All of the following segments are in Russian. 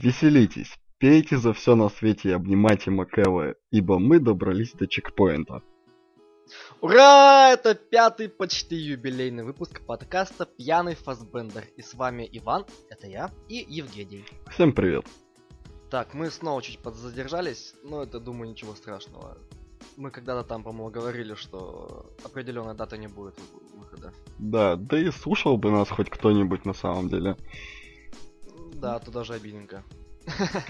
Веселитесь, пейте за все на свете и обнимайте Макэва, ибо мы добрались до чекпоинта. Ура! Это пятый почти юбилейный выпуск подкаста «Пьяный Фасбендер». И с вами Иван, это я, и Евгений. Всем привет. Так, мы снова чуть подзадержались, но это, думаю, ничего страшного. Мы когда-то там, по-моему, говорили, что определенная дата не будет выхода. Да, да и слушал бы нас хоть кто-нибудь на самом деле. Да, то даже обидненько.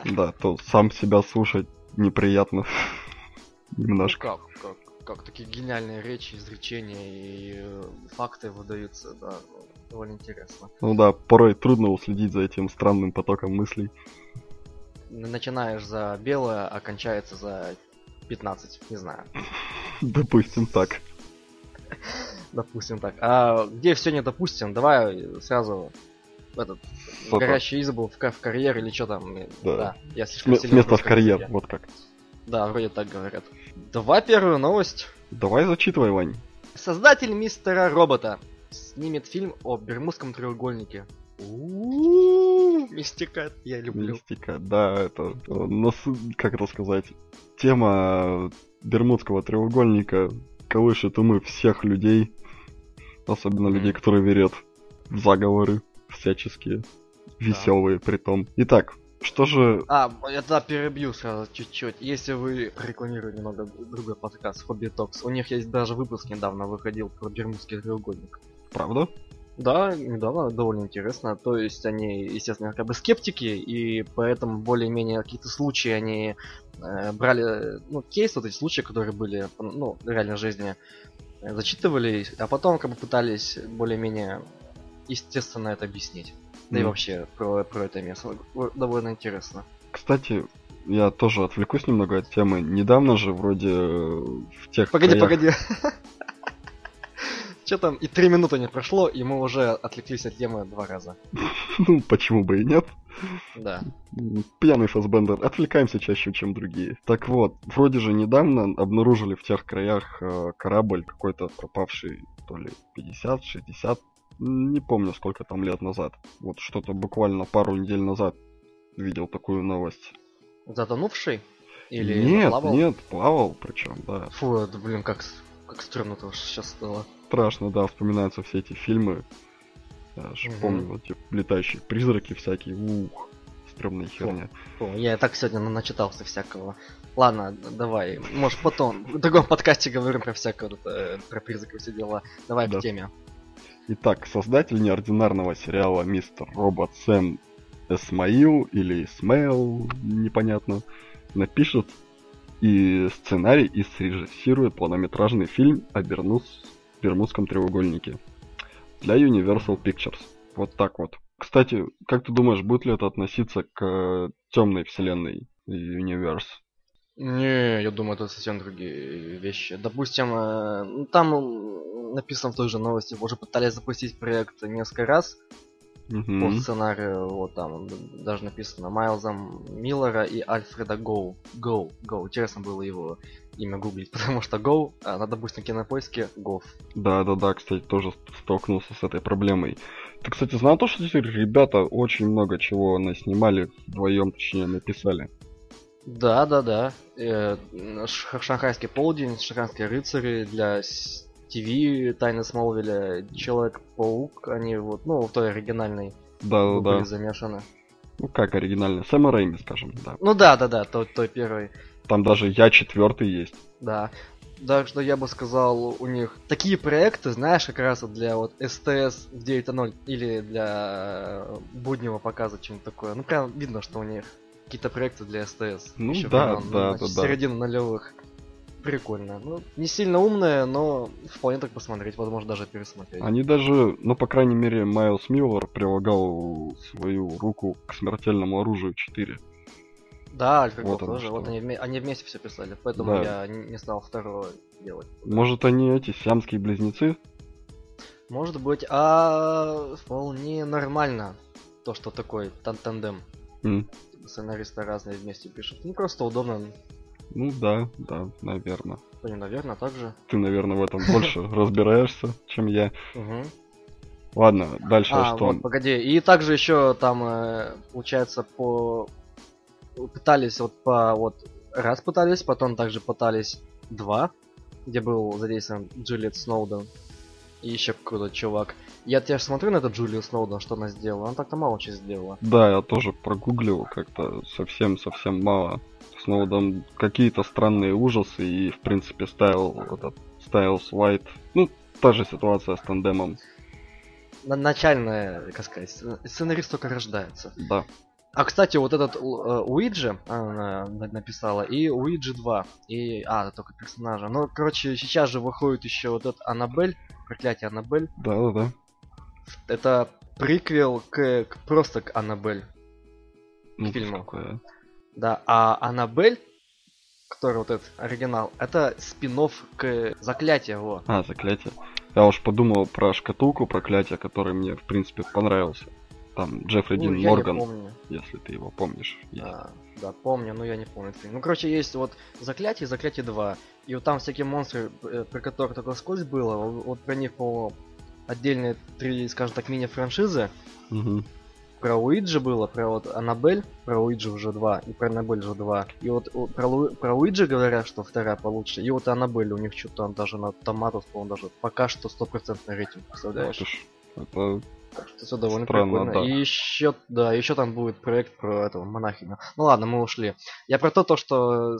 Да, то сам себя слушать неприятно. Немножко. Ну как, как, как такие гениальные речи, изречения и э, факты выдаются, да, довольно интересно. Ну да, порой трудно уследить за этим странным потоком мыслей. Начинаешь за белое, а кончается за 15, не знаю. Допустим так. Допустим так. А где все не допустим, давай сразу этот Что-то. горящий избу в, в карьер или что там. э, Да. я слишком М- сильно Место в карьер, вот как. Да, вроде так говорят. Давай первую новость. Давай зачитывай, Вань. Создатель мистера робота снимет фильм о Бермудском треугольнике. Мистика, я люблю. Мистика, да, это, э, нас- как это сказать, тема Бермудского треугольника колышет умы всех людей, особенно людей, которые верят в заговоры всяческие, веселые при том. Итак, что же... А, я тогда перебью сразу чуть-чуть. Если вы рекламируете немного другой подкаст Hobby Talks, у них есть даже выпуск недавно выходил про Бермудский треугольник. Правда? Да, недавно довольно интересно. То есть они, естественно, как бы скептики, и поэтому более-менее какие-то случаи они э, брали, ну, кейс, вот эти случаи, которые были, ну, в реальной жизни, э, зачитывали, а потом как бы пытались более-менее естественно это объяснить. Да и Мгм. вообще про, про это место. Довольно интересно. Кстати, я тоже отвлекусь немного от темы. Недавно же вроде э, в тех Погоди, краях- погоди. Че там, и три минуты не прошло, и мы уже отвлеклись от темы два раза. Ну, почему бы и нет? Да. Пьяный Фасбендер. Отвлекаемся чаще, чем другие. Так вот, вроде же недавно обнаружили в тех краях э, корабль какой-то пропавший, то ли 50-60, не помню сколько там лет назад. Вот что-то буквально пару недель назад видел такую новость. Затонувший? Или нет, заплавал? нет, плавал причем, да. Фу, это, блин, как, как стрёмно-то сейчас стало. Страшно, да, вспоминаются все эти фильмы. Я ж Мгм. помню, вот эти летающие призраки всякие, ух, стрёмная херня. Фу, я и так сегодня на- начитался всякого. Ладно, давай, может потом, в другом подкасте говорим про всякое, это, про призраки все дела. Давай Да. к теме. Итак, создатель неординарного сериала Мистер Робот Сэм Эсмаил или Исмейл, непонятно, напишет и сценарий и срежиссирует полнометражный фильм о Бермуз- Бермудском треугольнике для Universal Pictures. Вот так вот. Кстати, как ты думаешь, будет ли это относиться к темной вселенной Universe? Не, я думаю, это совсем другие вещи. Допустим, э, ну, там написано в той же новости, уже пытались запустить проект несколько раз Мгм. по сценарию, вот там даже написано Майлзом Миллера и Альфреда Гоу. Гоу, Гоу. Интересно было его имя гуглить, потому что Гоу, а на, допустим, кинопоиске Гов. Да-да-да, кстати, тоже ст- столкнулся с этой проблемой. Ты, кстати, знал то, что эти ребята очень много чего наснимали вдвоем, точнее, написали? Да, да, да. Э, Шанхайский полдень, Шанхайские рыцари для ТВ, Тайны Смолвиля, Человек-паук, они вот, ну, в той оригинальной Да-да-да. были замешаны. Ну как оригинально? Сэма Рэйми, скажем, да. Ну да, да, да, той, той первой, Там даже Я четвертый есть. да. Так что я бы сказал, у них такие проекты, знаешь, как раз вот для вот СТС в 9.0 или для э, буднего показа чем-то такое. Ну прям видно, что у них какие-то проекты для СТС. Ну Ещё да, да, ну, да, с да. середины нулевых. Прикольно. Ну, не сильно умная, но вполне так посмотреть, возможно, даже пересмотреть. Они даже, ну, по крайней мере, Майлз Миллер прилагал свою руку к смертельному оружию 4. Да, Альфа Вот тоже. что. Вот они, они вместе все писали, поэтому Да. я не стал второго делать. Может, они эти сиамские близнецы? Может быть, а вполне нормально то, что такой тан тандем. М, Сценаристы разные вместе пишут. Ну просто удобно. Ну да, да, наверное. Ну, не наверное, так же. Ты, наверное, в этом больше разбираешься, чем я. Ладно, дальше А, что? вот, погоди. И также еще там, э, получается, по пытались вот по вот раз пытались, потом также пытались два, где был задействован Джулиет Сноуден и еще какой-то чувак. Я теперь смотрю на этот Джулию Сноуден, что она сделала. Она так-то мало чего сделала. Да, я тоже прогуглил как-то совсем-совсем мало. Сноуден какие-то странные ужасы и, в принципе, ставил этот Styles White. Ну, та же ситуация с тандемом. На начальная, как сказать, сценарист только рождается. Да. А, кстати, вот этот э, Уиджи она написала, и Уиджи 2. И, а, это только персонажа. Ну, короче, сейчас же выходит еще вот этот Аннабель, проклятие Аннабель. Да, да, да. Это приквел к, к просто к Аннабель. Ну, фильму. такое. Да, а Аннабель, который вот этот оригинал, это спин к заклятию, вот. А, заклятие. Я уж подумал про шкатулку проклятия, который мне, в принципе, понравился. Там Джеффри Ну, Дин я Морган, помню. если ты его помнишь. А, да, помню, но я не помню. Ну, короче, есть вот Заклятие и Заклятие 2. И вот там всякие монстры, э, про которых только скользь было, вот про них, по отдельные три, скажем так, мини-франшизы. Мгм. Про Уиджи было, про вот Аннабель, про Уиджи уже два, и про Аннабель уже два. И вот про, Лу- про Уиджи говорят, что вторая получше. И вот Аннабель, у них что-то там даже на томатов, по-моему, даже пока что стопроцентный рейтинг, представляешь? Это Так что все довольно Странно, прикольно. да. И еще, да, еще там будет проект про этого монахиню. Ну ладно, мы ушли. Я про то, то что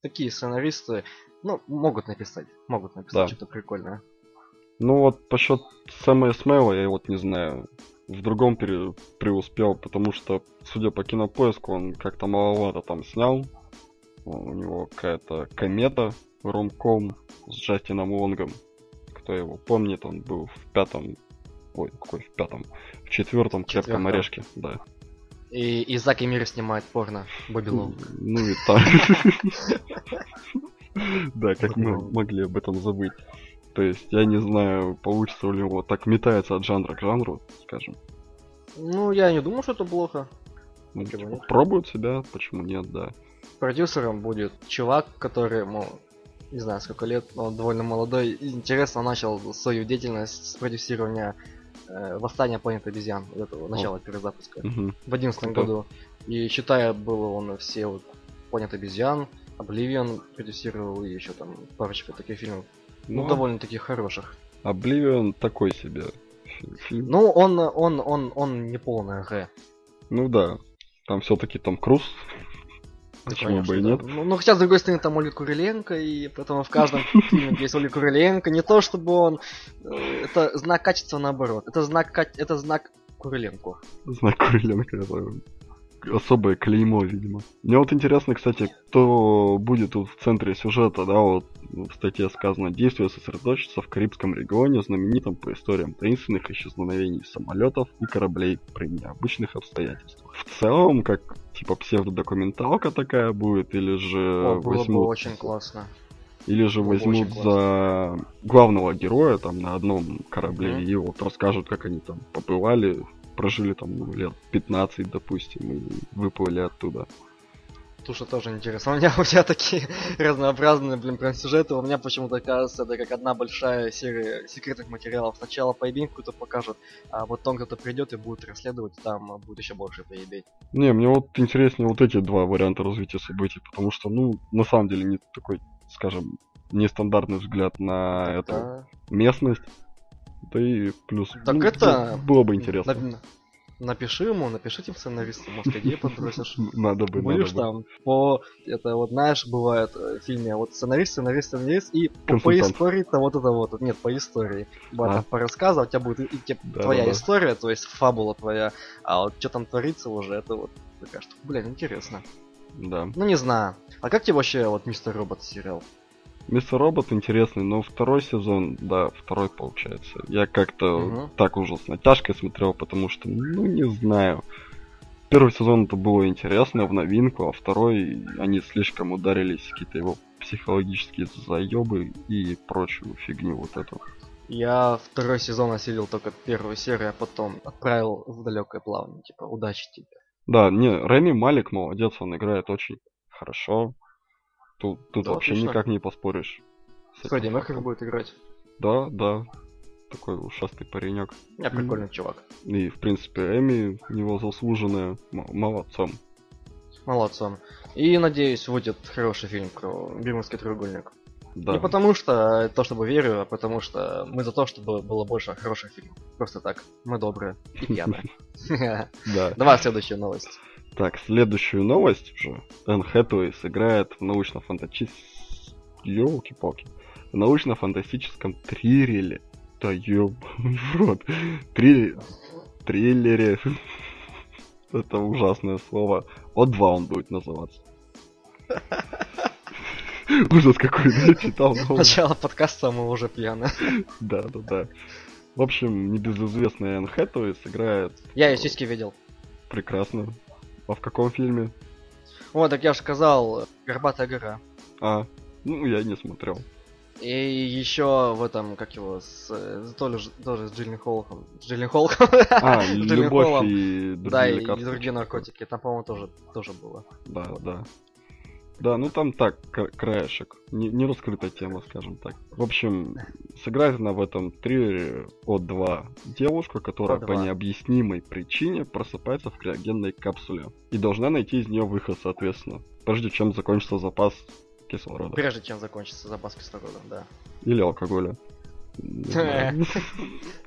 такие сценаристы, ну, могут написать. Могут написать Да. что-то прикольное. Ну вот по счету Сэма Смейла я вот не знаю. В другом пере- преуспел, потому что, судя по кинопоиску, он как-то маловато там снял. У него какая-то комета, ромком с Джастином Лонгом. Кто его помнит, он был в пятом... Ой, какой в пятом? В четвертом крепком Четвёртом. орешке, да. И, и Зак и Мир снимает порно. Бобби Лоу. Ну и так. Да, как мы могли об этом забыть. То есть, я не знаю, получится ли у него так метается от жанра к жанру, скажем. Ну, я не думаю, что это плохо. Ну, типа, нет? пробуют себя, почему нет, да. Продюсером будет чувак, который, ему, не знаю, сколько лет, но он довольно молодой. И интересно начал свою деятельность с продюсирования э, Восстания планеты обезьян, вот этого начала перезапуска. Мгм. в одиннадцатом году. И считая, было он все вот Планет обезьян, Обливион продюсировал и еще там парочка таких фильмов. Ну, Ну, довольно-таки хороших. Oblivion такой себе фи- фильм. Ну, он, он, он, он не полная Г. Ну да, там все-таки Том Круз. Почему бы и да. нет? Ну, ну, хотя, с другой стороны, там Оля Куриленко, и поэтому в каждом фильме, где есть Оля Куриленко, не то чтобы он... э, Это знак качества наоборот. Это знак, это знак Куриленко. Знак Куриленко, это особое клеймо, видимо. Мне вот интересно, кстати, кто будет тут в центре сюжета, да, вот в статье сказано, действие сосредоточится в Карибском регионе, знаменитом по историям таинственных исчезновений самолетов и кораблей при необычных обстоятельствах. В целом, как типа псевдодокументалка такая будет, или же О, было бы возьмут очень классно. Или же бы возьмут за главного героя там на одном корабле Мгм. и вот расскажут, как они там побывали, прожили там ну, лет 15, допустим, и выплыли оттуда. Туша тоже интересно. У меня, у меня такие разнообразные, блин, прям сюжеты. У меня почему-то кажется, это как одна большая серия секретных материалов. Сначала поебень какую-то покажут, а потом кто-то придет и будет расследовать, там а, будет еще больше поебень. Не, мне вот интереснее вот эти два варианта развития событий, потому что, ну, на самом деле не такой, скажем, нестандартный взгляд на эту Да. местность. Да и плюс, Так ну, это- было бы интересно. На- Напиши ему, напиши этим сценаристам, может, идеи подбросишь. Надо бы, Будешь надо бы. там по это вот знаешь бывает э, в фильме вот сценарист сценарист сценарист и по, истории того то того то нет по истории вот А. там по рассказу у тебя будет и, и те- Да, твоя да, да. история то есть фабула твоя а вот что там творится уже это вот такая штука блин интересно Да. ну не знаю а как тебе вообще вот мистер робот сериал Мистер Робот интересный, но второй сезон, да, второй получается. Я как-то Мгм. так уже с натяжкой смотрел, потому что, ну, не знаю. Первый сезон это было интересно, в новинку, а второй они слишком ударились какие-то его психологические заебы и прочую фигню вот эту. я второй сезон осилил только первую серию а потом отправил в далекое плавание типа удачи тебе Да, не, Реми Малик молодец, он играет очень хорошо. Тут, тут Да, вообще отлично. никак не поспоришь. Меркьюри фактом. будет играть Да, да. Такой ушастый паренек. я прикольный чувак И, в принципе, Эми его заслуженная м- молодцом. Молодцом. И, надеюсь, выйдет хороший фильм про Бермудский треугольник. Да. Не потому что то, чтобы верю, а потому что мы за то, чтобы было больше хороших фильмов. Просто так. Мы добрые и пьяные. Да. Давай следующую новость. Так, следующую новость уже. Энн Хэтэуэй сыграет в научно-фантастическом... Ёлки-палки. В научно-фантастическом триллере. Да ёбаный в рот. Триллере. Триллере. Это ужасное слово. О2 он будет называться. Ужас какой, я читал. Начало подкаста мы уже пьяны. Да, да, да. В общем, небезызвестная Энн Хэтэуэй сыграет Я ее сиськи видел. прекрасно. А в каком фильме? Вот, так я же сказал, Горбатая гора. А, ну, я не смотрел. И еще в этом, как его, с, э, тоже, тоже с Джиллин Холлом. Джиллин Холлом. А, Джиллин любовь Холлом. и Да, и, и другие наркотики. Там, по-моему, тоже, тоже было. Да, да. Да, ну там так, кра- краешек. Не, не раскрытая тема, скажем так. В общем, сыграет она в этом триллере от 2 девушка, которая по О2. необъяснимой причине просыпается в криогенной капсуле. И должна найти из нее выход, соответственно. Прежде чем закончится запас кислорода. Прежде чем закончится запас кислорода, да. Или алкоголя. Знаю.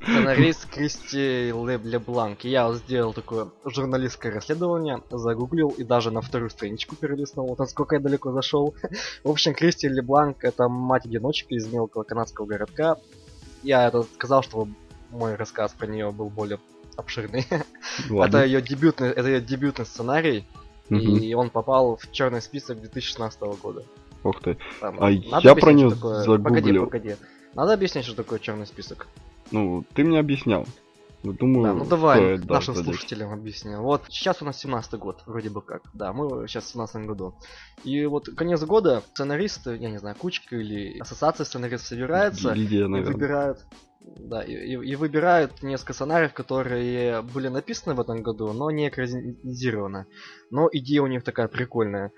Сценарист Кристи Ле Лебланк. И Я сделал такое журналистское расследование, загуглил и даже на вторую страничку перелистнул, вот насколько я далеко зашел. В общем, Кристи Лебланк это мать-одиночка из мелкого канадского городка. Я это сказал, чтобы мой рассказ про нее был более обширный. Это ее дебютный, это ее дебютный сценарий, и он попал в черный список 2016 года. Ух ты. Там, А я про неё что такое- Погоди, загуглил. погоди. Надо объяснить, что такое черный список. Ну, ты мне объяснял. Ну, думаю, Да, ну давай стоит, да, нашим задеть. слушателям объясню. Вот сейчас у нас 17 год, вроде бы как. Да, мы сейчас в 17 году. И вот конец года сценаристы, я не знаю, кучка или ассоциация сценаристов собирается Гильдия, и выбирают. Да, и, и- и выбирают несколько сценариев, которые были написаны в этом году, но не экранизированы. Но идея у них такая прикольная.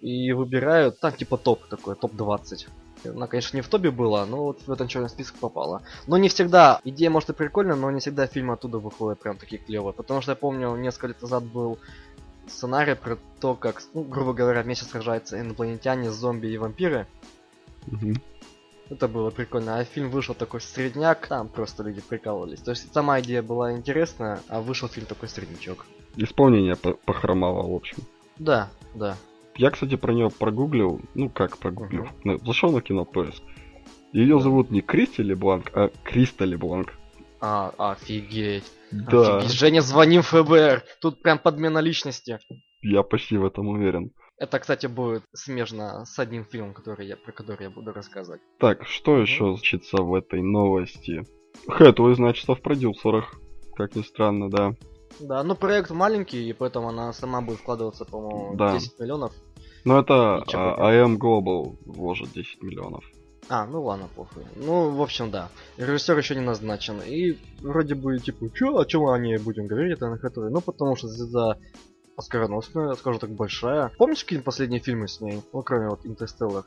И выбирают, там типа топ такой, топ-20. Она, конечно, не в топе была, но вот в этот черный список попала. Но не всегда, идея может и прикольная, но не всегда фильмы оттуда выходят прям такие клевые. Потому что я помню, несколько лет назад был сценарий про то, как, ну, грубо говоря, вместе сражаются инопланетяне, зомби и вампиры. Мгм. Это было прикольно. А фильм вышел такой средняк, там просто люди прикалывались. То есть сама идея была интересная, а вышел фильм такой среднячок. Исполнение по- похромало, в общем. Да, да. Я, кстати, про нее прогуглил. Ну как прогуглил? Зашел на кинопоиск. Ее зовут не Кристи Лебланк, а Криста Лебланк. А, офигеть. Да, Офигеть. Женя, звоним ФБР. Тут прям подмена личности. я почти в этом уверен. Это, кстати, будет смежно с одним фильмом, который я, про который я буду рассказывать. Так, что еще значится в этой новости? Хэтуэй значится в продюсерах. Как ни странно, да. Да, ну проект маленький, и поэтому она сама будет вкладываться, по-моему, Да. 10 миллионов. Но это чё а, Global вложит 10 миллионов. А, ну ладно, похуй. Ну, в общем, да. Режиссер еще не назначен. И вроде бы, типа, чё, о чем они будем говорить, это на Хэтэуэй? Ну, потому что звезда оскароносная, скажу так, большая. Помнишь какие-нибудь последние фильмы с ней? Ну, кроме вот Интерстеллар.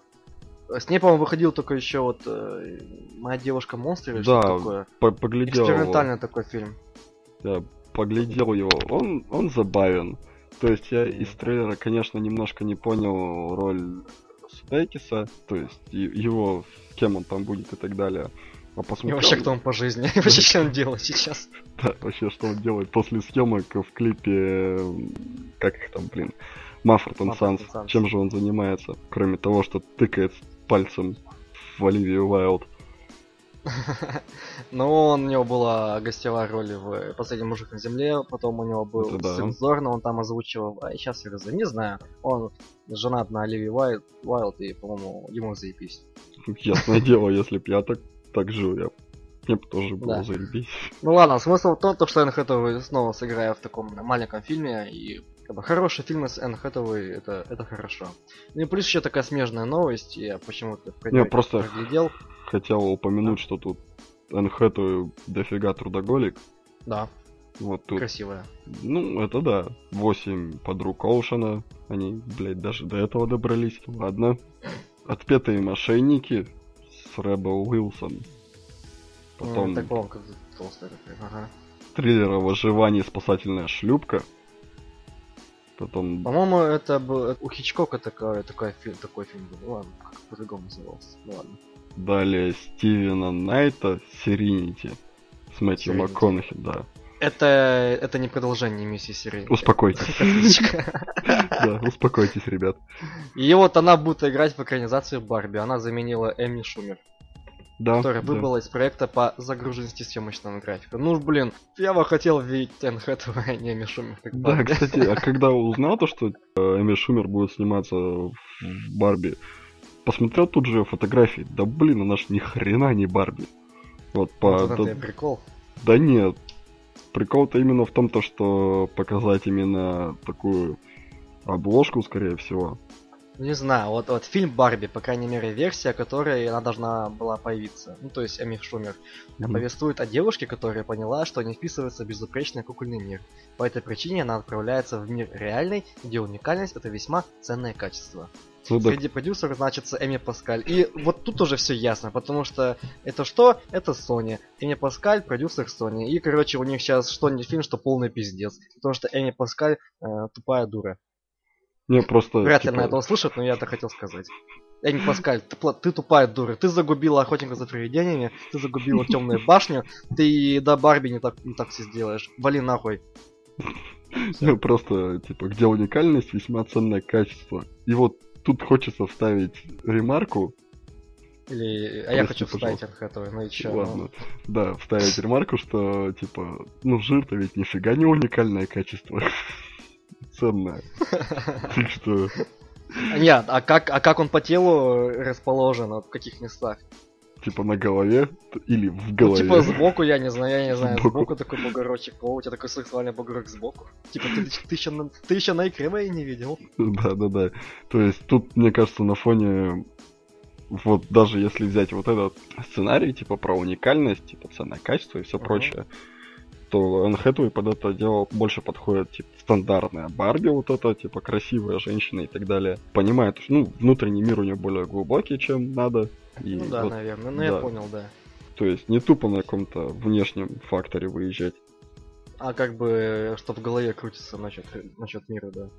С ней, по-моему, выходил только еще вот э, Моя девушка монстр или Да, что такое. По- Поглядел его. Экспериментальный такой фильм. Я поглядел его. Он, он забавен. То есть я из трейлера, конечно, немножко не понял роль Судайкиса, то есть и- его, кем он там будет и так далее. А И посмотрел, вообще, кто он по жизни? И вообще, что он делает сейчас? да, вообще, что он делает после съемок в клипе, как их там, блин, Mumford Санс. Чем же он занимается, кроме того, что тыкает пальцем в Оливию Уайлд. Ну, он, у него была гостевая роль в «Последний мужик на земле», потом у него был Это да. сын Зорна, он там озвучивал, а сейчас я не знаю. Он женат на Оливии Уайлд, Уайлд, и, по-моему, ему заебись. Ясное дело, если б я так, так жил, я мне бы тоже было Да. заебись. Ну ладно, смысл в том, то, что Энн Хэтэуэй снова сыграет в таком маленьком фильме, и как бы, хороший фильм с Энн Хэтэуэй, это, это хорошо. Ну и плюс еще такая смежная новость, я почему-то в Не, просто проглядел. Хотел упомянуть, что тут Энн Хэтэуэй дофига трудоголик. Да, Вот тут, красивая. ну, это да, восемь подруг Оушена, они, блядь, даже до этого добрались. Ладно. Отпетые мошенники с Рэбел Уилсон. Потом М, Такого, как толстая такая, ага. триллер о выживании спасательная шлюпка. Потом... По-моему, это был у Хичкока такой, такой, фильм, такой фильм был. Ну ладно, как по-другому назывался. Ну ладно. Далее Стивена Найта Серинити с Мэтью Serenity. МакКонахи, да. Это, это не продолжение миссии серии. Успокойтесь. Да, успокойтесь, ребят. И вот она будет играть в экранизации Барби. Она заменила Эми Шумер, Да, которая да. выбыла из проекта по загруженности съемочного графика. Ну, блин, я бы хотел видеть Энн Хэтэуэй, а не Эми Шумер. как Да, Барби. кстати, а когда узнал то, что Эми Шумер будет сниматься в Барби, посмотрел тут же фотографии. Да блин, она ж ни хрена не Барби. Вот по... Вот это да, прикол. да нет. Прикол-то именно в том, то, что показать именно такую обложку, скорее всего. Не знаю, вот, вот фильм Барби, по крайней мере, версия, которой она должна была появиться. Ну, то есть Эми Шумер. Мгм. Повествует о девушке, которая поняла, что не вписывается в безупречный кукольный мир. По этой причине она отправляется в мир реальный, где уникальность это весьма ценное качество. Ну так, Среди продюсеров значится Эми Паскаль. И вот тут уже все ясно, потому что это что? Это Sony. Эми Паскаль, продюсер Sony. И, короче, у них сейчас что не фильм, что полный пиздец. Потому что Эми Паскаль э, тупая дура. не, просто... Вряд ли типа, она это услышит, но я это хотел сказать. Эми Паскаль, ты, ты тупая дура. Ты загубила охотника за привидениями, ты загубила темную башню, ты до Барби не так, не так все сделаешь. Вали нахуй. Ну, просто, типа, где уникальность, весьма ценное качество. И вот тут хочется вставить ремарку. Или, а я хочу вставить Хэтэуэй, ну и чё? Ладно. Да, вставить ремарку, что, типа, ну, жир-то ведь нифига не уникальное качество. Ценное. Так что, А, Нет, а как, а как он по телу расположен, вот в каких местах? Типа, на голове или в Ну, голове. типа сбоку, я не знаю, я не знаю, Сбоку. сбоку такой бугорочек. О, у тебя такой сексуальный бугорок сбоку. Типа ты, ты, еще, на, ты еще на икре моей не видел. Да, да, да. То есть тут, мне кажется, на фоне вот даже если взять вот этот сценарий, типа про уникальность, типа ценное качество и все Мгм. прочее, то Энн Хэтэуэй под это дело больше подходит, типа, стандартная Барби вот это, типа, красивая женщина и так далее. Понимает, что, ну, внутренний мир у нее более глубокий, чем надо. И ну да, вот, наверное, ну я да. понял, да. то есть не тупо на каком-то внешнем факторе выезжать. А как бы, что в голове крутится насчет, насчет мира, да.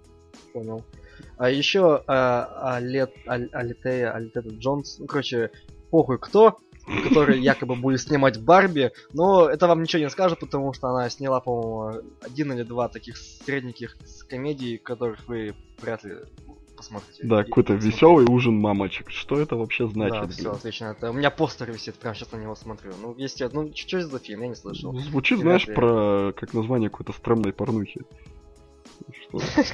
Понял. А еще а, Алет, Аль- Алитея, Алитея Джонс, ну, короче, похуй кто, который якобы будет снимать Барби, но это вам ничего не скажет, потому что она сняла, по-моему, один или два таких средненьких комедий, которых вы вряд ли посмотрите. Да, какой-то веселый ужин мамочек. Что это вообще Да, значит? все, блин? отлично. Это, у меня постер висит, прям сейчас на него смотрю. Ну, есть, ну, что это за фильм, я не слышал. Звучит, Вряд знаешь, про как название какой-то стрёмной порнухи.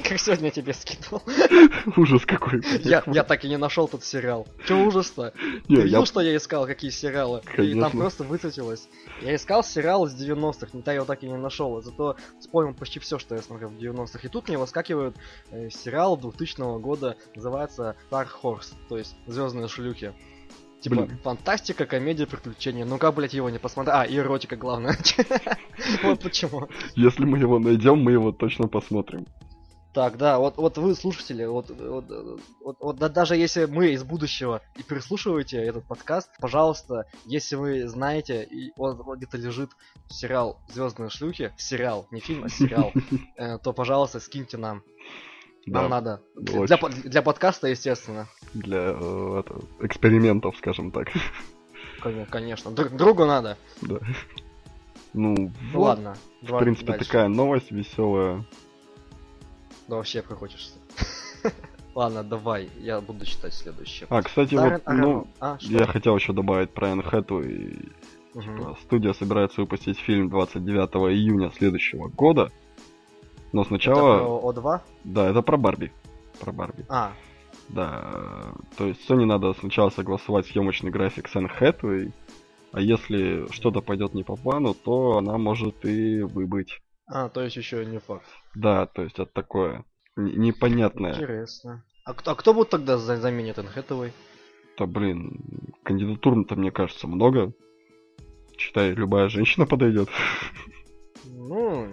Как сегодня тебе скинул. Ужас какой. Я, я так и не нашел тот сериал. Че ужас-то? Ты я- видел, что я искал, какие сериалы? И там просто высветилось. Я искал сериал из 90-х, но я его так и не нашел. Зато вспомнил почти все, что я смотрел в 90-х. И тут мне выскакивает э, сериал 2000 года, называется Dark Horse, то есть Звездные шлюхи. Типа, Блин. фантастика, комедия, приключения. Ну как, блять, его не посмотреть? А, и эротика, главное. Вот почему. Если мы его найдем, мы его точно посмотрим. Так, да, вот, вот вы, слушатели, вот, вот, вот, вот да, даже если мы из будущего и переслушиваете этот подкаст, пожалуйста, если вы знаете, и вот, вот где-то лежит сериал Звездные шлюхи, сериал, не фильм, а сериал, э, то, пожалуйста, скиньте нам. Нам надо. Для, для подкаста, естественно. Для э, это, экспериментов, скажем так. Кон- Конечно. Друг- другу надо. Да. Ну, Ну вот, ладно. в принципе, такая новость веселая. Да вообще проходишься. Ладно, давай, я буду читать следующее. А, кстати, Даррен вот, ну, а, что? я хотел еще добавить про Хэтэуэй. Мгм. Типа, Студия собирается выпустить фильм 29 июня следующего года. Но Это сначала... про О2? Да, это про Барби. Про Барби. А, Да. То есть Sony надо сначала согласовать съемочный график с Энн Хэтэуэй. А если что-то пойдет не по плану, то она может и выбыть. а, то есть еще не факт. Да, то есть это такое н- непонятное. Интересно. А кто, а кто будет тогда за- заменит Энн Хэтэуэй? Да блин, кандидатур-то, мне кажется, много. Считай, любая женщина подойдет. Ну,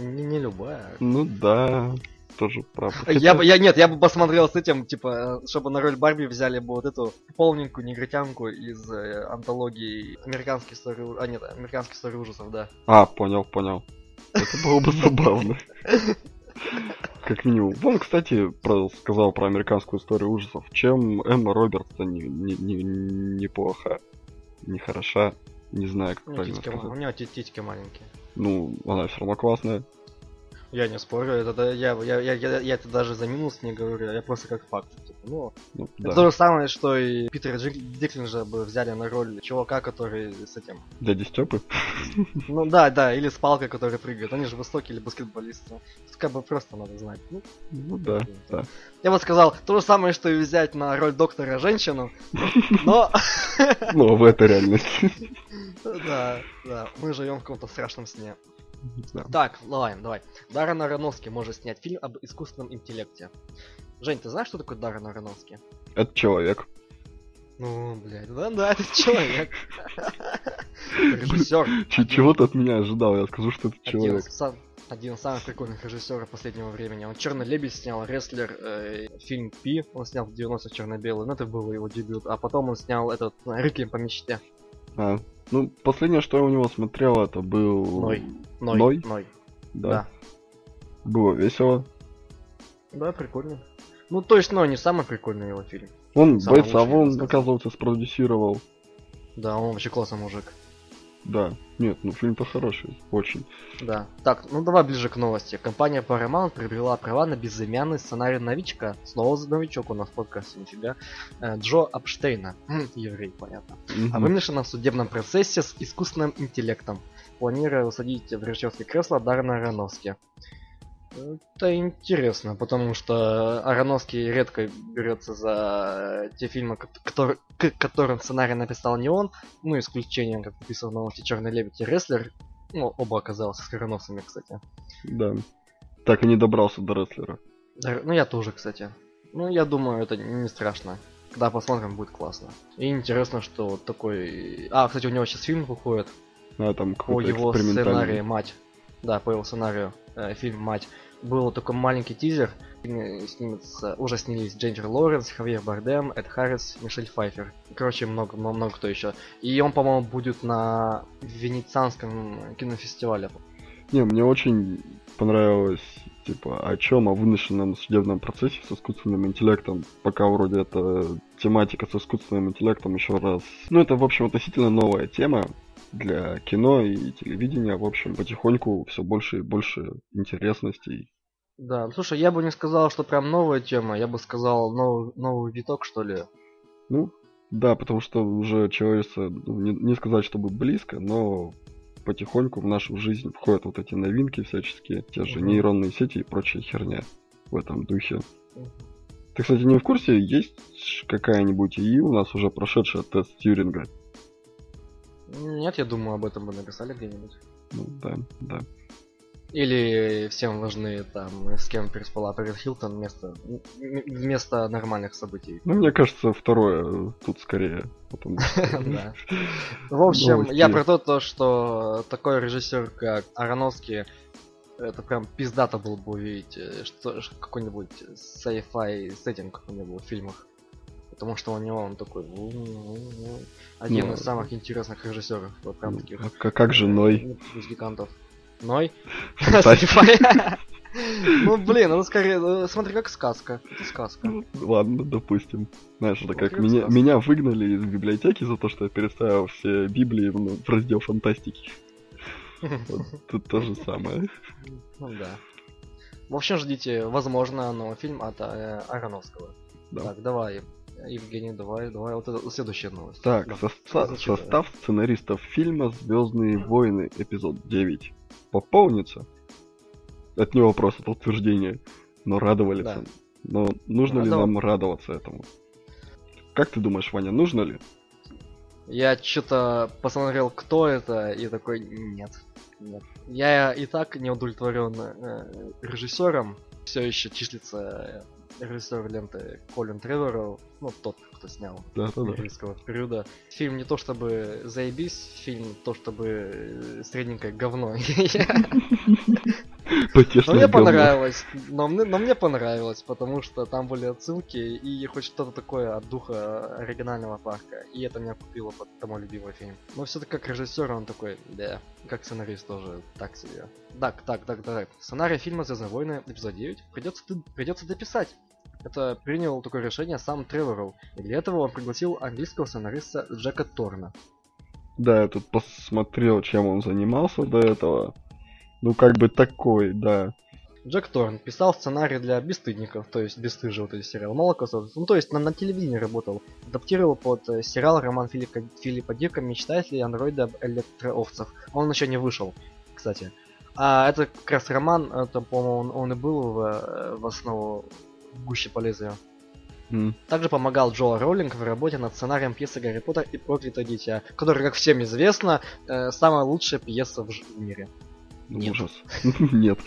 не, не любая. Ну да, тоже правда. Я бы, я нет, я бы посмотрел с этим, типа, э, чтобы на роль Барби взяли бы вот эту полненькую негритянку из э, антологии американские истории, а нет, американские истории ужасов, да. А, понял, понял. Это было бы забавно. Как минимум. Вон, кстати, про, сказал про американскую историю ужасов. Чем Эмма Робертса не, не, не, неплоха, не хороша, не знаю, как правильно сказать. у ти- титьки маленькие. Ну, она все равно классная. Я не спорю, это я, я, я, я, я это даже за минус не говорю, я просто как факт. Типа, ну, Ну, Это да. то же самое, что и Питера Диклинджа бы взяли на роль чувака, который с этим. Дяди Степы. Ну да, да, или с палкой, который прыгает. Они же высокие или баскетболисты. Тут как бы просто надо знать. Ну, Ну да, да. я бы сказал, то же самое, что и взять на роль доктора женщину, но... Ну, в этой реальности. Да, да, мы живем в каком-то страшном сне. Да. Так, ладно, давай. Даррен Аронофски может снять фильм об искусственном интеллекте. Жень, ты знаешь, что такое Даррен Аронофски? Это человек. Ну, блядь, да, да, это человек. Режиссер. Чего ты от меня ожидал? Я скажу, что это человек. один из самых прикольных режиссеров последнего времени. Он Черный лебедь снял, рестлер, э, фильм Пи, он снял в 90-х черно-белый, но это был его дебют. А потом он снял этот э, Реквием по мечте. А, ну, последнее, что я у него смотрел, это был... Ной. Ной. Ной? Ной. Да. Да. Было весело. Да, прикольно. Ну, то есть, но не самый прикольный его фильм. Он Самый бойца сказал. оказывается, спродюсировал. Да, он вообще классный мужик. Да. Нет, ну фильм-то хороший. Очень. Да. Так, ну давай ближе к новости. Компания Paramount приобрела права на безымянный сценарий новичка. Снова за новичок у нас в подкасте, нифига. Э, Джо Апштейна. Еврей, понятно. А вымешана в судебном процессе с искусственным интеллектом, планируя усадить в режиссерское кресло Дарна Ароновски. Это интересно, потому что Ароновский редко берется за те фильмы, к которым сценарий написал не он, ну, исключением, как написано в новости Черный лебедь и Рестлер. Ну, оба оказалось с Ароновцами, кстати. Да. Так и не добрался до рестлера. Р- Ну, я тоже, кстати. Ну, я думаю, это не страшно. Когда посмотрим, будет классно. И интересно, что вот такой... А, кстати, у него сейчас фильм выходит А там по какой-то его экспериментальный. сценарию «Мать». Да, по его сценарию э, фильм «Мать». Был такой маленький тизер. Фильме снимется, уже снялись Дженнифер Лоуренс, Хавьер Бардем, Эд Харрис, Мишель Пфайфер. Короче, много, много, много кто еще. И он, по-моему, будет на Венецианском кинофестивале. Не, мне очень понравилось, типа, о чем, о выношенном судебном процессе с искусственным интеллектом. Пока вроде это тематика с искусственным интеллектом еще раз. Ну, это, в общем, относительно новая тема для кино и телевидения. В общем, потихоньку все больше и больше интересностей. Да, ну, слушай, я бы не сказал, что прям новая тема, я бы сказал новый, новый виток, что ли. Ну, да, потому что уже человечество, ну, не, не сказать, чтобы близко, но потихоньку в нашу жизнь входят вот эти новинки всяческие, те же нейронные сети и прочая херня в этом духе. Ты, кстати, не в курсе, есть какая-нибудь ИИ у нас уже прошедшая тест Тьюринга? Нет, я думаю, об этом бы написали где-нибудь. Ну, да, да. Или всем важны там, с кем переспала Пэрис Хилтон вместо, вместо нормальных событий. Ну, мне кажется, второе тут скорее. В общем, я про то, то, что такой режиссер, как Ароновский, это прям пиздато было бы увидеть э, что, какой-нибудь sci-fi сеттинг в фильмах. Потому что у него он такой ну, один Ну, из самых интересных режиссеров, вот прям Ну, таких. а как- как же Ной? ну, Музыкантов. Ной? Ну блин, ну скорее, ну, смотри, как сказка. Это сказка. Ладно, допустим. Знаешь, это как меня, меня выгнали из библиотеки за то, что я переставил все Библии в, ну, раздел фантастики. Вот тут то же самое. Ну да. В общем, ждите, возможно, новый фильм от э, Ароновского. Да. Так, давай, Евгений, давай, давай, вот это следующая новость. Так, Да. состав, Зачитывай. состав сценаристов фильма Звездные войны, эпизод 9. Пополнится? Это не вопрос, это утверждение. Но радовались. Да. Но нужно ли Радовал. нам радоваться этому? Как ты думаешь, Ваня, нужно ли? Я что-то посмотрел, кто это, и такой, нет, нет. Я и так не удовлетворен э, режиссером. Все еще числится э, режиссер ленты Колин Треворов, ну тот, кто снял Да, да, да. периода. Фильм не то чтобы заебись, фильм то чтобы э, средненькое говно. Но мне понравилось. Но мне, но мне понравилось, потому что там были отсылки и хоть что-то такое от духа оригинального парка. И это меня купило под тому любимый фильм. Но все-таки как режиссер он такой, да, как сценарист тоже так себе. Так, так, так, так. Сценарий фильма «Звездные войны» эпизод 9 придется, придется дописать. Это принял такое решение сам Треворов. И для этого он пригласил английского сценариста Джека Торна. Да, я тут посмотрел, чем он занимался до этого. Ну, как бы такой, да. Джек Торн писал сценарий для «Бесстыдников», то есть «Бесстыжие» вот эти сериалы, «Молокосов». Ну, то есть на, на телевидении работал. Адаптировал под э, сериал роман Филиппа, Филиппа Дика «Мечтает ли андроиды об электроовцах». Он еще не вышел, кстати. А это как раз роман, это, по-моему, он, он и был в, э, в основу «Гуще по лезвию». М. Также помогал Джоа Роллинг в работе над сценарием пьесы «Гарри Поттер и проклятое дитя», которая, как всем известно, э, самая лучшая пьеса в, в мире. Нет. Ужас. Нет.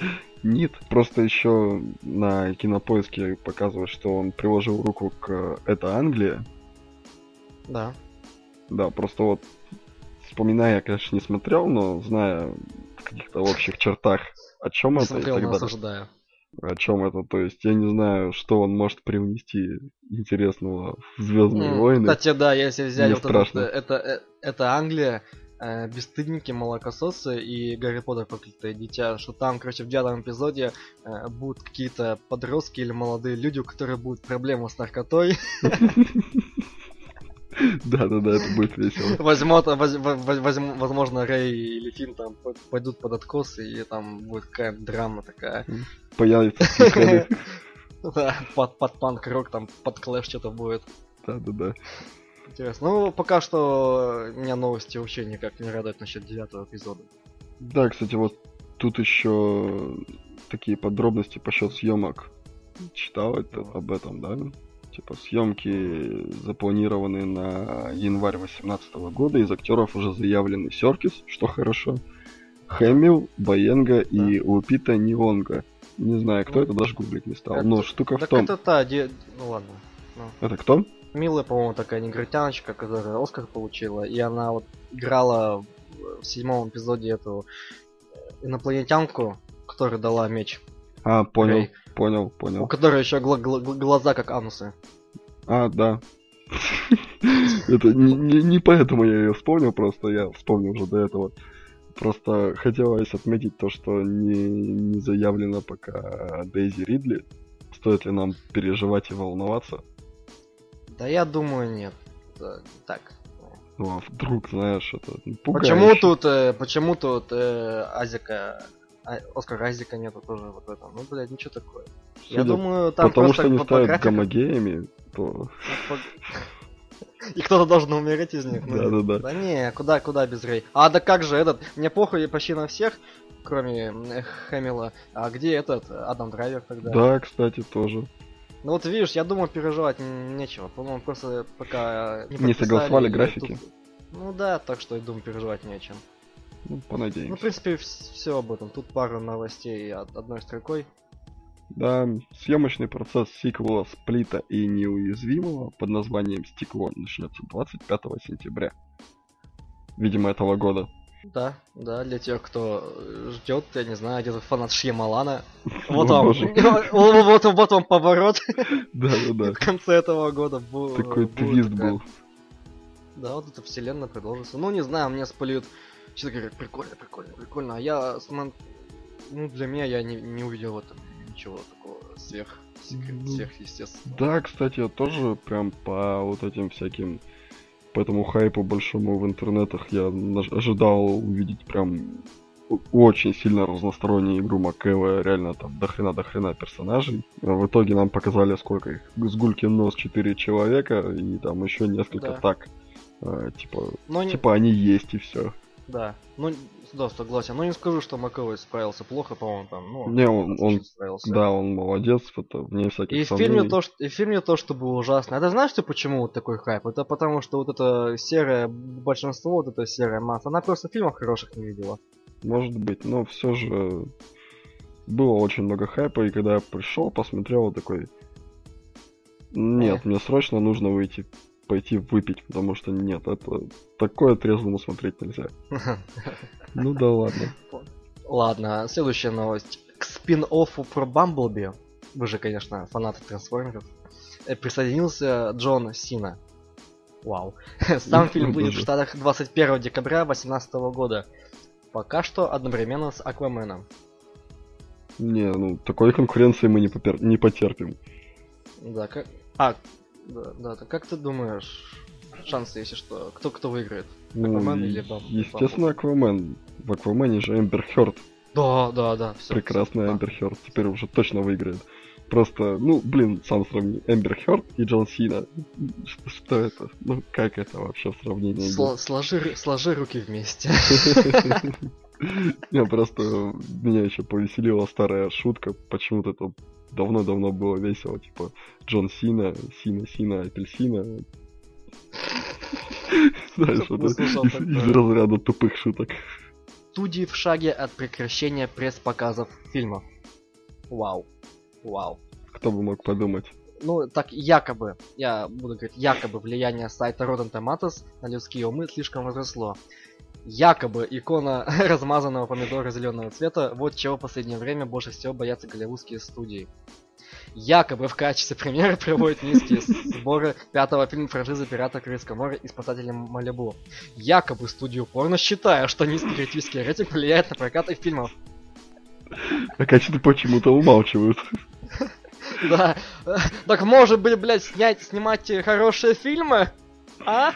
Нет. Просто еще на кинопоиске показывает, что он приложил руку к «Это Англия». Да. Да, просто вот вспоминая, я, конечно, не смотрел, но зная в каких-то общих чертах, о чем это Смотрел, далее. осуждаю. О чем это, то есть я не знаю, что он может привнести интересного в Звездные М, войны. Кстати, да, если взять вот страшно. это, это, э, это Англия, э, бесстыдники, молокососы и Гарри Поттер проклятое дитя, что там, короче, в девятом эпизоде э, будут какие-то подростки или молодые люди, у которых будут проблемы с наркотой, Да, да, да, это будет весело. возьмут, воз- воз- возможно, Рэй или Финн там пойдут под откос, и там будет какая-то драма такая. Появится под, под панк-рок, там под клэш что-то будет. Да, да, да. Интересно. Ну, пока что меня новости вообще никак не радуют насчет девятого эпизода. Да, кстати, вот тут еще такие подробности по счет съемок. Читал это, об этом, да? Типа съемки запланированы на январь 2018 года. Из актеров уже заявлены Серкис, что хорошо. Хэмил, Боенга и Лупита Нионга. Не знаю, кто Ну, это, даже гуглить не стал. Но штука в том... это та, де... ну ладно. Ну. Это кто? Милая, по-моему, такая негритяночка, которая Оскар получила, и она вот играла в седьмом эпизоде эту э, инопланетянку, которая дала меч, А, понял, Рэй. Понял, у понял. которой еще гла- гла- гла- глаза как анусы. А, да. Это не, поэтому я ее вспомнил, просто я вспомнил уже до этого. Просто хотелось отметить то, что не, не заявлено пока Дейзи Ридли. Стоит ли нам переживать и волноваться? Да я думаю, нет. Так. Ну, а вдруг, знаешь, это пугающе. Почему тут, э, почему тут э, Азика, а, Оскар Азика нету тоже вот в этом? Ну, блядь, ничего такое. Я Судя думаю, там Потому просто что они по- ставят графику- гомогеями, то... И кто-то должен умереть из них. ну, Да-да-да. Да не, куда, куда без Рэй. А, да как же этот, мне похуй почти на всех, кроме э, Хэмилла. А где этот, Адам Драйвер тогда? Да, кстати, тоже. Ну вот видишь, я думаю, переживать нечего. По-моему, просто пока не, Не согласовали графики. тут- Ну да, так что я думаю, переживать не о чем. Ну, Ну, понадеемся. в принципе, все об этом. Тут пару новостей од- одной строкой. Да, съемочный процесс сиквела Сплита и Неуязвимого под названием Стекло начнется 25 сентября. Видимо, этого года. Да, да, для тех, кто ждет, я не знаю, где-то фанат Шьямалана. Ну, Вот он, боже. вот, вот, он поворот Да-да-да. в конце этого года. бу- Такой твист был. Да, вот эта вселенная продолжится. Ну, не знаю, мне спалют. Что говорят, прикольно, прикольно, прикольно. А я, смо- ну, для меня я не, не увидел в этом ничего такого сверх, Ну, сверхъестественного. Да, кстати, я тоже прям по вот этим всяким по этому хайпу большому в интернетах я ожидал увидеть прям очень сильно разностороннюю игру Макэва, реально там до хрена до хрена персонажей. А в итоге нам показали сколько их, с Гулькин нос 4 человека и там еще несколько Да. так. А, типа, Но не- типа они есть и все. Да, ну, да, согласен. Но не скажу, что Маковой справился плохо, по-моему, там, ну, Не, он- он- справился. Да, он молодец, это вне всяких И в сомнений. фильме то, что и в фильме то, что было ужасно. Это знаешь, что почему вот такой хайп? Это потому, что вот это серое большинство, вот эта серая масса, она просто фильмов хороших не видела. Может быть, но все же было очень много хайпа, и когда я пришел, посмотрел вот такой. Нет, мне срочно нужно выйти, пойти выпить, потому что нет, это такое трезвому смотреть нельзя. Ну да ладно. Ладно, следующая новость. к спин-оффу про Бамблби, вы же, конечно, фанаты трансформеров, э, присоединился Джон Сина. Вау. Сам фильм выйдет в Штатах 21 декабря 2018 года. Пока что одновременно с Акваменом. Не, ну такой конкуренции мы не, попер... не потерпим. Да, как... А, да, да, как ты думаешь, шансы, если что, кто кто выиграет? Ну, Аквамен или Бам? Естественно, Аквамен. В Аквамене же Эмбер Хёрд. Да, да, да. Всё, Прекрасная Эмбер Хёрд. Теперь уже точно выиграет. Просто, ну, блин, сам сравни. Эмбер Хёрд и Джон Сина. Что, что это? Ну, как это вообще в сравнении? Сл- сложи, сложи руки вместе. Я просто... Меня еще повеселила старая шутка. Почему-то это давно-давно было весело. Типа, Джон Сина, Сина, Сина, апельсина. Знаешь, это из разряда тупых шуток. Студии в шаге от прекращения пресс-показов фильмов. Вау. Вау. Кто бы мог подумать. Ну, так якобы, я буду говорить, якобы влияние сайта Rotten Tomatoes на людские умы слишком возросло. Якобы икона размазанного помидора зеленого цвета, вот чего в последнее время больше всего боятся голливудские студии. Якобы в качестве примера приводят низкие сборы пятого фильма франшизы «Пираты Крымского моря» и «Спасатели Малибу». Якобы студию порно считая, что низкий критический рейтинг влияет на прокат их фильмов. А качество почему-то умалчивают. Да. Так может быть, блядь, снять, снимать хорошие фильмы? А?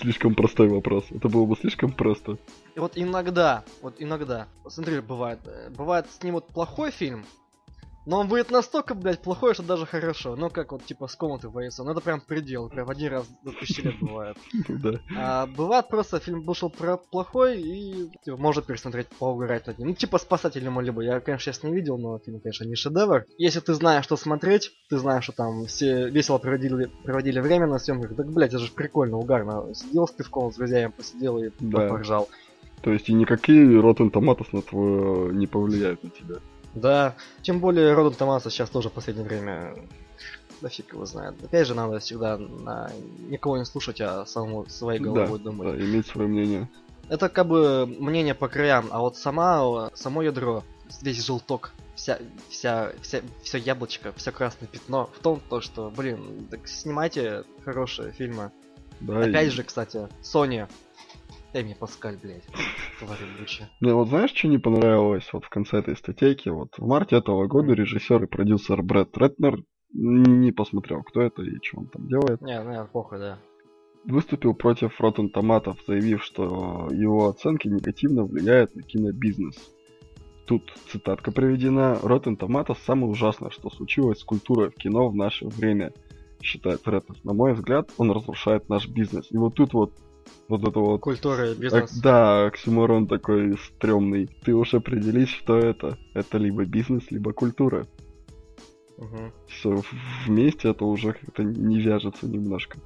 Слишком простой вопрос. Это было бы слишком просто. Вот иногда, вот иногда. Смотри, бывает. Э, бывает, снимут плохой фильм, но он будет настолько, блядь, плохой, что даже хорошо. Ну, как вот, типа, с комнаты боится. Ну, это прям предел. Прям один раз до тысячи лет бывает. Да. А бывает просто, фильм вышел про плохой, и типа, можно пересмотреть, поугарать над ним. Ну, типа, Спасатель Малибу. Я, конечно, сейчас не видел, но фильм, конечно, не шедевр. Если ты знаешь, что смотреть, ты знаешь, что там все весело проводили, проводили время на съемках, так, блядь, это же прикольно, угарно. Сидел с пивком, с друзьями посидел и да. поржал. То есть и никакие Rotten Tomatoes на твой не повлияют на тебя. Да, тем более Родом Томаса сейчас тоже в последнее время да фиг его знает. Опять же, надо всегда на... никого не слушать, а самому своей головой да, думать. Да, иметь свое мнение. Это как бы мнение по краям, а вот сама, само ядро, весь желток, вся, вся, вся, все яблочко, все красное пятно в том, то, что, блин, так снимайте хорошие фильмы. Да, Опять и... же, кстати, Sony Эми Паскаль, блядь. Тварь ебучая. Мне вот знаешь, что не понравилось вот в конце этой статейки? Вот в марте этого года режиссер и продюсер Брэд Ретнер не посмотрел, кто это и что он там делает. Не, ну похуй, да. Выступил против Rotten Tomatoes, заявив, что его оценки негативно влияют на кинобизнес. Тут цитатка приведена. Rotten Tomatoes самое ужасное, что случилось с культурой в кино в наше время, считает Ретнер. На мой взгляд, он разрушает наш бизнес. И вот тут вот вот это вот... Культура бизнес. А, да, оксюморон такой стрёмный. Ты уж определись, что это. Это либо бизнес, либо культура. Угу. Все вместе это уже как-то не вяжется немножко.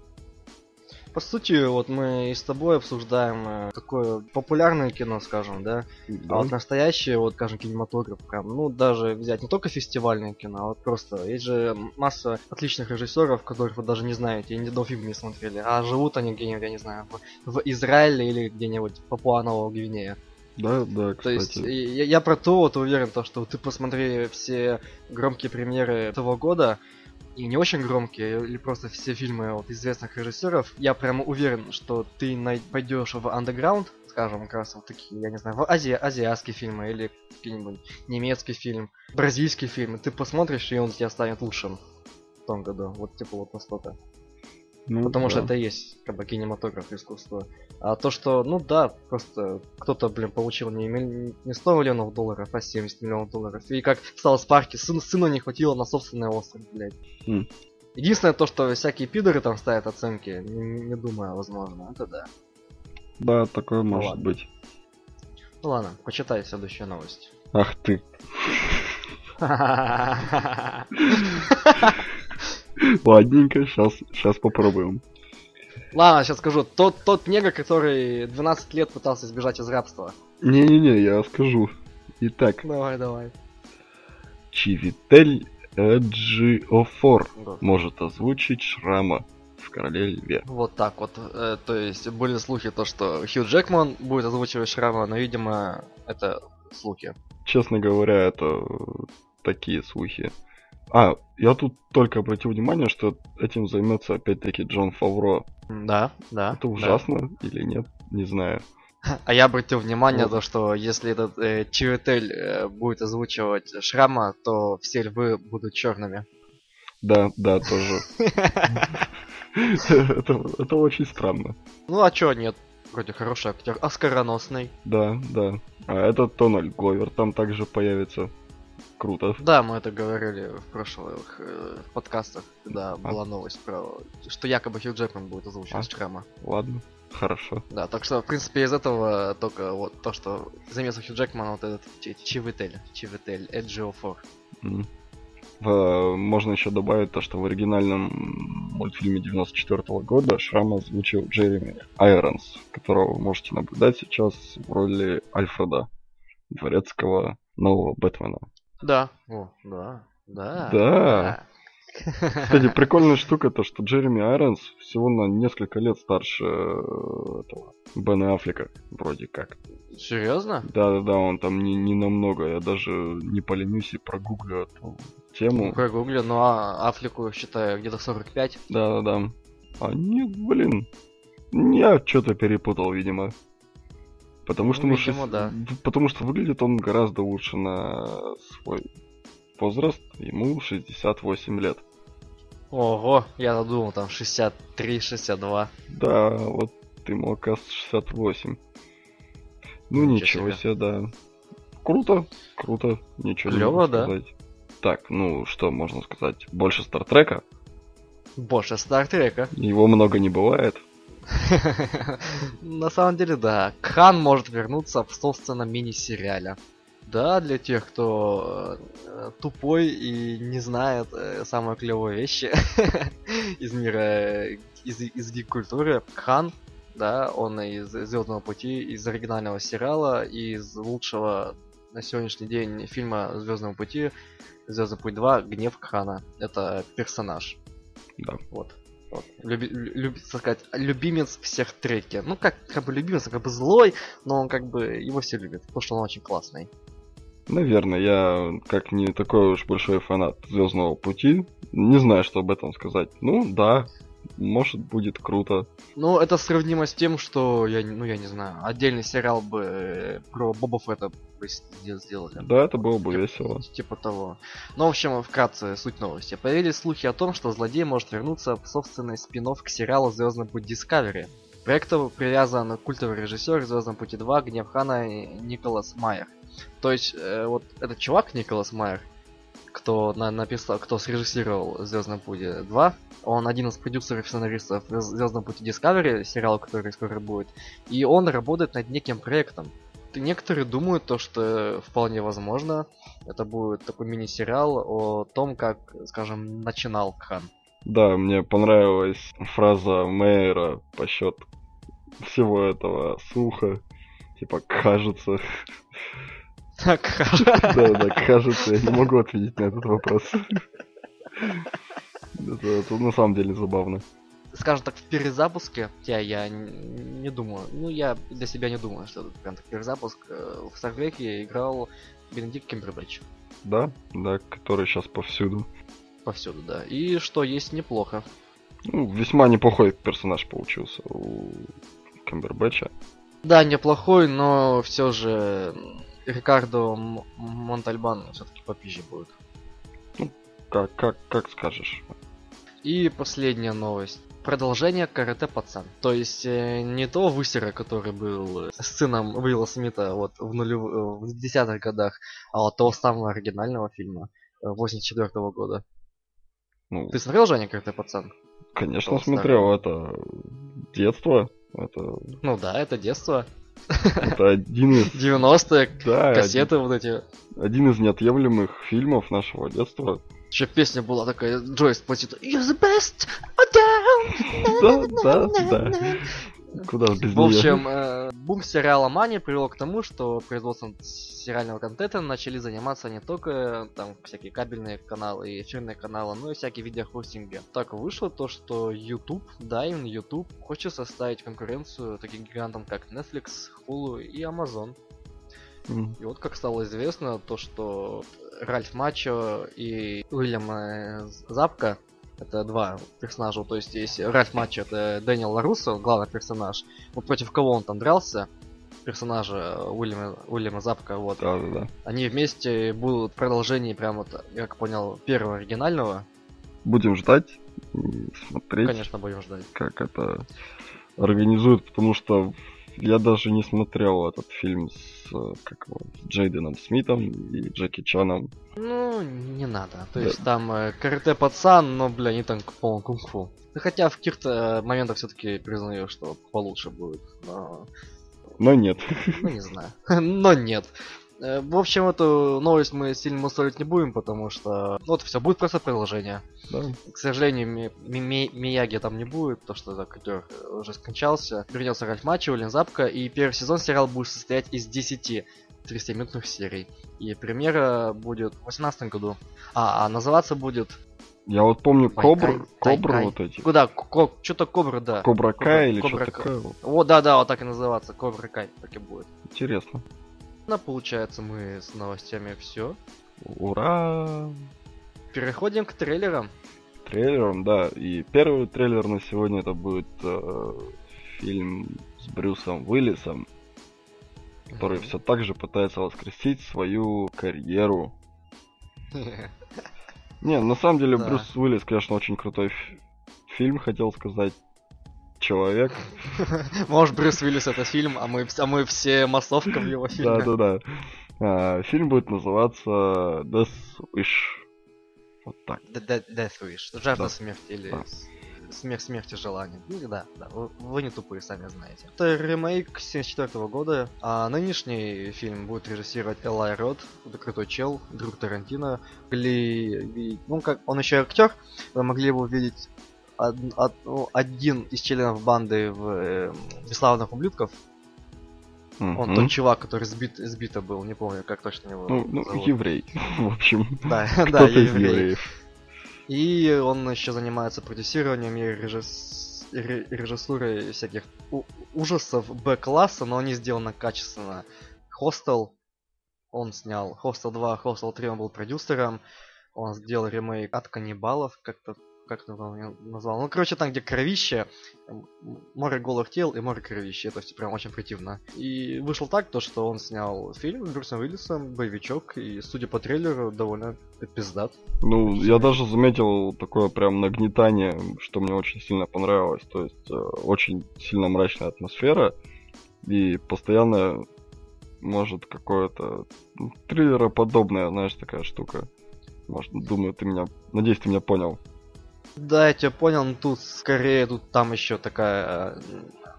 По сути, вот мы и с тобой обсуждаем э, такое популярное кино, скажем, да? да. А вот настоящее, вот, скажем, кинематограф, прям, ну, даже взять не только фестивальное кино, а вот просто. Есть же масса отличных режиссеров, которых вы даже не знаете, и ни до фильма не смотрели, а живут они где-нибудь, я не знаю, в, в Израиле или где-нибудь в Папуа-Нового Гвинея. Да, да, кстати. То есть я, я про то вот уверен, то, что ты посмотри все громкие премьеры этого года, и не очень громкие, или просто все фильмы от известных режиссеров, я прямо уверен, что ты пойдешь в андеграунд, скажем, как раз вот такие, я не знаю, в Азии, азиатские фильмы или какой-нибудь немецкий фильм, бразильский фильм, ты посмотришь, и он тебя станет лучшим в том году. Вот типа вот настолько. Ну, Потому да. что это и есть как бы кинематограф искусство. А то, что, ну да, просто кто-то, блин, получил не, не 100 миллионов долларов, а 70 миллионов долларов. И как в Саус Парке, сын, сыну не хватило на собственный остров, блядь. Mm. Единственное то, что всякие пидоры там ставят оценки, не, не думаю, возможно, это да. Да, такое ну, может ладно. быть. Ну ладно, почитай следующую новость. Ах ты. Ладненько, сейчас, сейчас попробуем. Ладно, сейчас скажу. Тот, тот негр, который 12 лет пытался избежать из рабства. Не-не-не, я скажу. Итак. Давай, давай. Чивитель Эджиофор да. может озвучить Шрама в Короле Льве. Вот так вот. Э, то есть были слухи то, что Хью Джекман будет озвучивать Шрама, но, видимо, это слухи. честно говоря, это такие слухи. А, я тут только обратил внимание, что этим займется опять-таки Джон Фавро. Да, да. Это ужасно да. или нет, не знаю. А я обратил внимание, то, что если этот э, Чиветель э, будет озвучивать Шрама, то все львы будут черными. Да, да, тоже. Это очень странно. Ну а чё нет? Вроде хороший актер, оскароносный. Да, да. А этот Тональд Говер там также появится. Круто. Да, мы это говорили в прошлых э, подкастах, когда а? была новость про что якобы Хью Джекман будет озвучивать а? Шрама. Ладно, хорошо. Да, так что, в принципе, из этого только вот то, что заметил Хью Джекман, вот этот Чивитель, Чивитель, Эджио Mm. Можно еще добавить то, что в оригинальном мультфильме 94 -го года Шрама озвучил Джереми Айронс, которого вы можете наблюдать сейчас в роли Альфреда, дворецкого нового Бэтмена. Да, о, да, да. Да. Кстати, прикольная штука то, что Джереми Айронс всего на несколько лет старше э, этого Бена Аффлека, вроде как. Серьезно? Да-да-да, он там не, не намного. Я даже не поленюсь и прогуглю эту тему. Прогуглю, ну а Аффлеку, считаю, где-то 45. Да-да-да. А нет, блин. Я что-то перепутал, видимо. Потому ну, что, видимо, мы, да. потому что выглядит он гораздо лучше на свой возраст. Ему 68 лет. Ого, я думал там 63-62. Да, вот ему оказывается 68. Ну ничего, ничего себе. да. Круто, круто, ничего Клево, не да? сказать. Так, ну что можно сказать? Больше Стартрека? Больше Стартрека. Его много не бывает. На самом деле, да. Хан может вернуться в собственном мини-сериале. Да, для тех, кто э, тупой и не знает э, самые клевые вещи из мира, из, из гик-культуры, Хан, да, он из Звездного пути, из оригинального сериала, из лучшего на сегодняшний день фильма Звездного пути, Звездный путь 2, Гнев Хана. Это персонаж. Да. Вот. Вот. Люби, так сказать, любимец всех треки. Ну, как, как бы любимец, как бы злой, но он как бы его все любят, потому что он очень классный. Наверное, я как не такой уж большой фанат Звездного пути, не знаю, что об этом сказать. Ну, да, может будет круто. Ну, это сравнимо с тем, что я, ну я не знаю, отдельный сериал бы э, про Боба Фетта бы сделали. Да, это было бы типа, весело. Типа того. Ну, в общем, вкратце суть новости. Появились слухи о том, что злодей может вернуться в собственный спин к сериалу Звездный путь Discovery. К проекту привязан культовый режиссер Звездном пути 2 Гнев Хана Николас Майер. То есть, э, вот этот чувак Николас Майер, кто на, написал, кто срежиссировал Звездном пути 2, он один из продюсеров и сценаристов Звездном пути Discovery, сериал, который скоро будет, и он работает над неким проектом. Некоторые думают то, что вполне возможно, это будет такой мини-сериал о том, как, скажем, начинал Кхан. Да, мне понравилась фраза Мэйра по счет всего этого слуха. Типа, кажется. Так, кажется. Да, да, кажется, я не могу ответить на этот вопрос. Это, это на самом деле забавно. Скажем так, в перезапуске, я, я не думаю, ну я для себя не думаю, что это прям так перезапуск. Э, в Старвеке играл Бенедикт Кембербэтч. Да, да, который сейчас повсюду. Повсюду, да. И что есть неплохо. Ну, весьма неплохой персонаж получился у Кембербэтча. Да, неплохой, но все же Рикардо Монтальбан все-таки попизже будет. Ну, как, как, как скажешь. И последняя новость. Продолжение Карате Пацан. То есть э, не того высера, который был с сыном Уилла Смита вот в, нулев... в 10-х годах, а того самого оригинального фильма 84 -го года. Ну, Ты смотрел Женя Карате Пацан? Конечно смотрел, старый. это детство. Это... Ну да, это детство. Это один из... 90-е, да, кассеты один... вот эти. Один из неотъемлемых фильмов нашего детства. Еще песня была такая, Джойс платит You're the best, Да, да, да. Куда без В общем, э, бум сериала Мани привел к тому, что производством сериального контента начали заниматься не только там всякие кабельные каналы и эфирные каналы, но и всякие видеохостинги. Так вышло то, что YouTube, да, именно YouTube, хочет составить конкуренцию таким гигантам, как Netflix, Hulu и Amazon. И вот как стало известно, то что Ральф Мачо и Уильям э, Запка это два персонажа, то есть есть Ральф Мачо, это Дэниел Ларусо, главный персонаж. Вот против кого он там дрался, персонажа Уильяма, Уильяма Запка, вот. Да, да, да. Они вместе будут в продолжении прям вот, я как понял, первого оригинального. Будем ждать смотреть, Конечно, будем ждать. как это организуют, потому что я даже не смотрел этот фильм с, как его, с Джейденом Смитом и Джеки Чаном. Ну, не надо. То Да. есть там э, карате пацан, но, бля, не там полный кунг-фу. Ну, Хотя в каких-то моментах все-таки признаю, что получше будет. Но, Но нет. ну, не знаю. Но нет. Э, В общем, эту новость мы сильно мусорить не будем, потому что ну, вот все, будет просто продолжение. Да. К сожалению, Ми- Ми- Ми- Мияги там не будет, потому что это актер э, уже скончался. Вернется Ральф Мачо, Улин Запка, и первый сезон сериала будет состоять из 10 30-минутных серий. И премьера будет в 2018 году. А, а называться будет... Я вот помню Кобру Тайкай. вот эти. Куда? Что-то Кобра, да. Кобра Кай или Кобра что Кай. такое. Вот, да-да, вот так и называться. Кобра Кай, так и будет. Интересно. Ну, получается, мы с новостями все. Ура! Переходим к трейлерам. Трейлером, да. И первый трейлер на сегодня это будет э, фильм с Брюсом Уиллисом, который Мгм. все так же пытается воскресить свою карьеру. Не, на самом деле Да. Брюс Уиллис, конечно, очень крутой фи- фильм, хотел сказать. Человек. Может, Брюс Уиллис это фильм, а мы, а мы все массовка в его фильме. Да, да, да. А, фильм будет называться Death Wish. Вот так. Death Wish. Жажда Да. смерти или смерть смерти желания. Ну да, да, вы, вы не тупые, сами знаете. Это ремейк 74 года, а нынешний фильм будет режиссировать Элай Рот, крутой чел, друг Тарантино. Могли видеть, ну как, он еще актер, вы могли его видеть од- од- ну, один из членов банды в э, «Бесславных ублюдков». Он Мгм. тот чувак, который сбит, сбито был, не помню, как точно его Ну, ну, зовут. еврей, в общем. Да, да, еврей. И он еще занимается продюсированием и режисс- ре- режиссурой всяких ужасов Б-класса, но они сделаны качественно. Хостел он снял, Хостел 2, Хостел 3 он был продюсером, он сделал ремейк от каннибалов, как-то как он её назвал. Ну, короче, там, где кровище, море голых тел и море кровища. Все прям очень противно. И вышло так, то, что он снял фильм с Брюсом Уиллисом, боевичок, и, судя по трейлеру, довольно пиздат. Ну, я даже заметил такое прям нагнетание, что мне очень сильно понравилось. То есть э, очень сильно мрачная атмосфера и постоянно может какое-то ну, триллероподобная, знаешь, такая штука. Может, думаю, ты меня... Надеюсь, ты меня понял. Да, я тебя понял, но тут скорее тут там еще такая, э,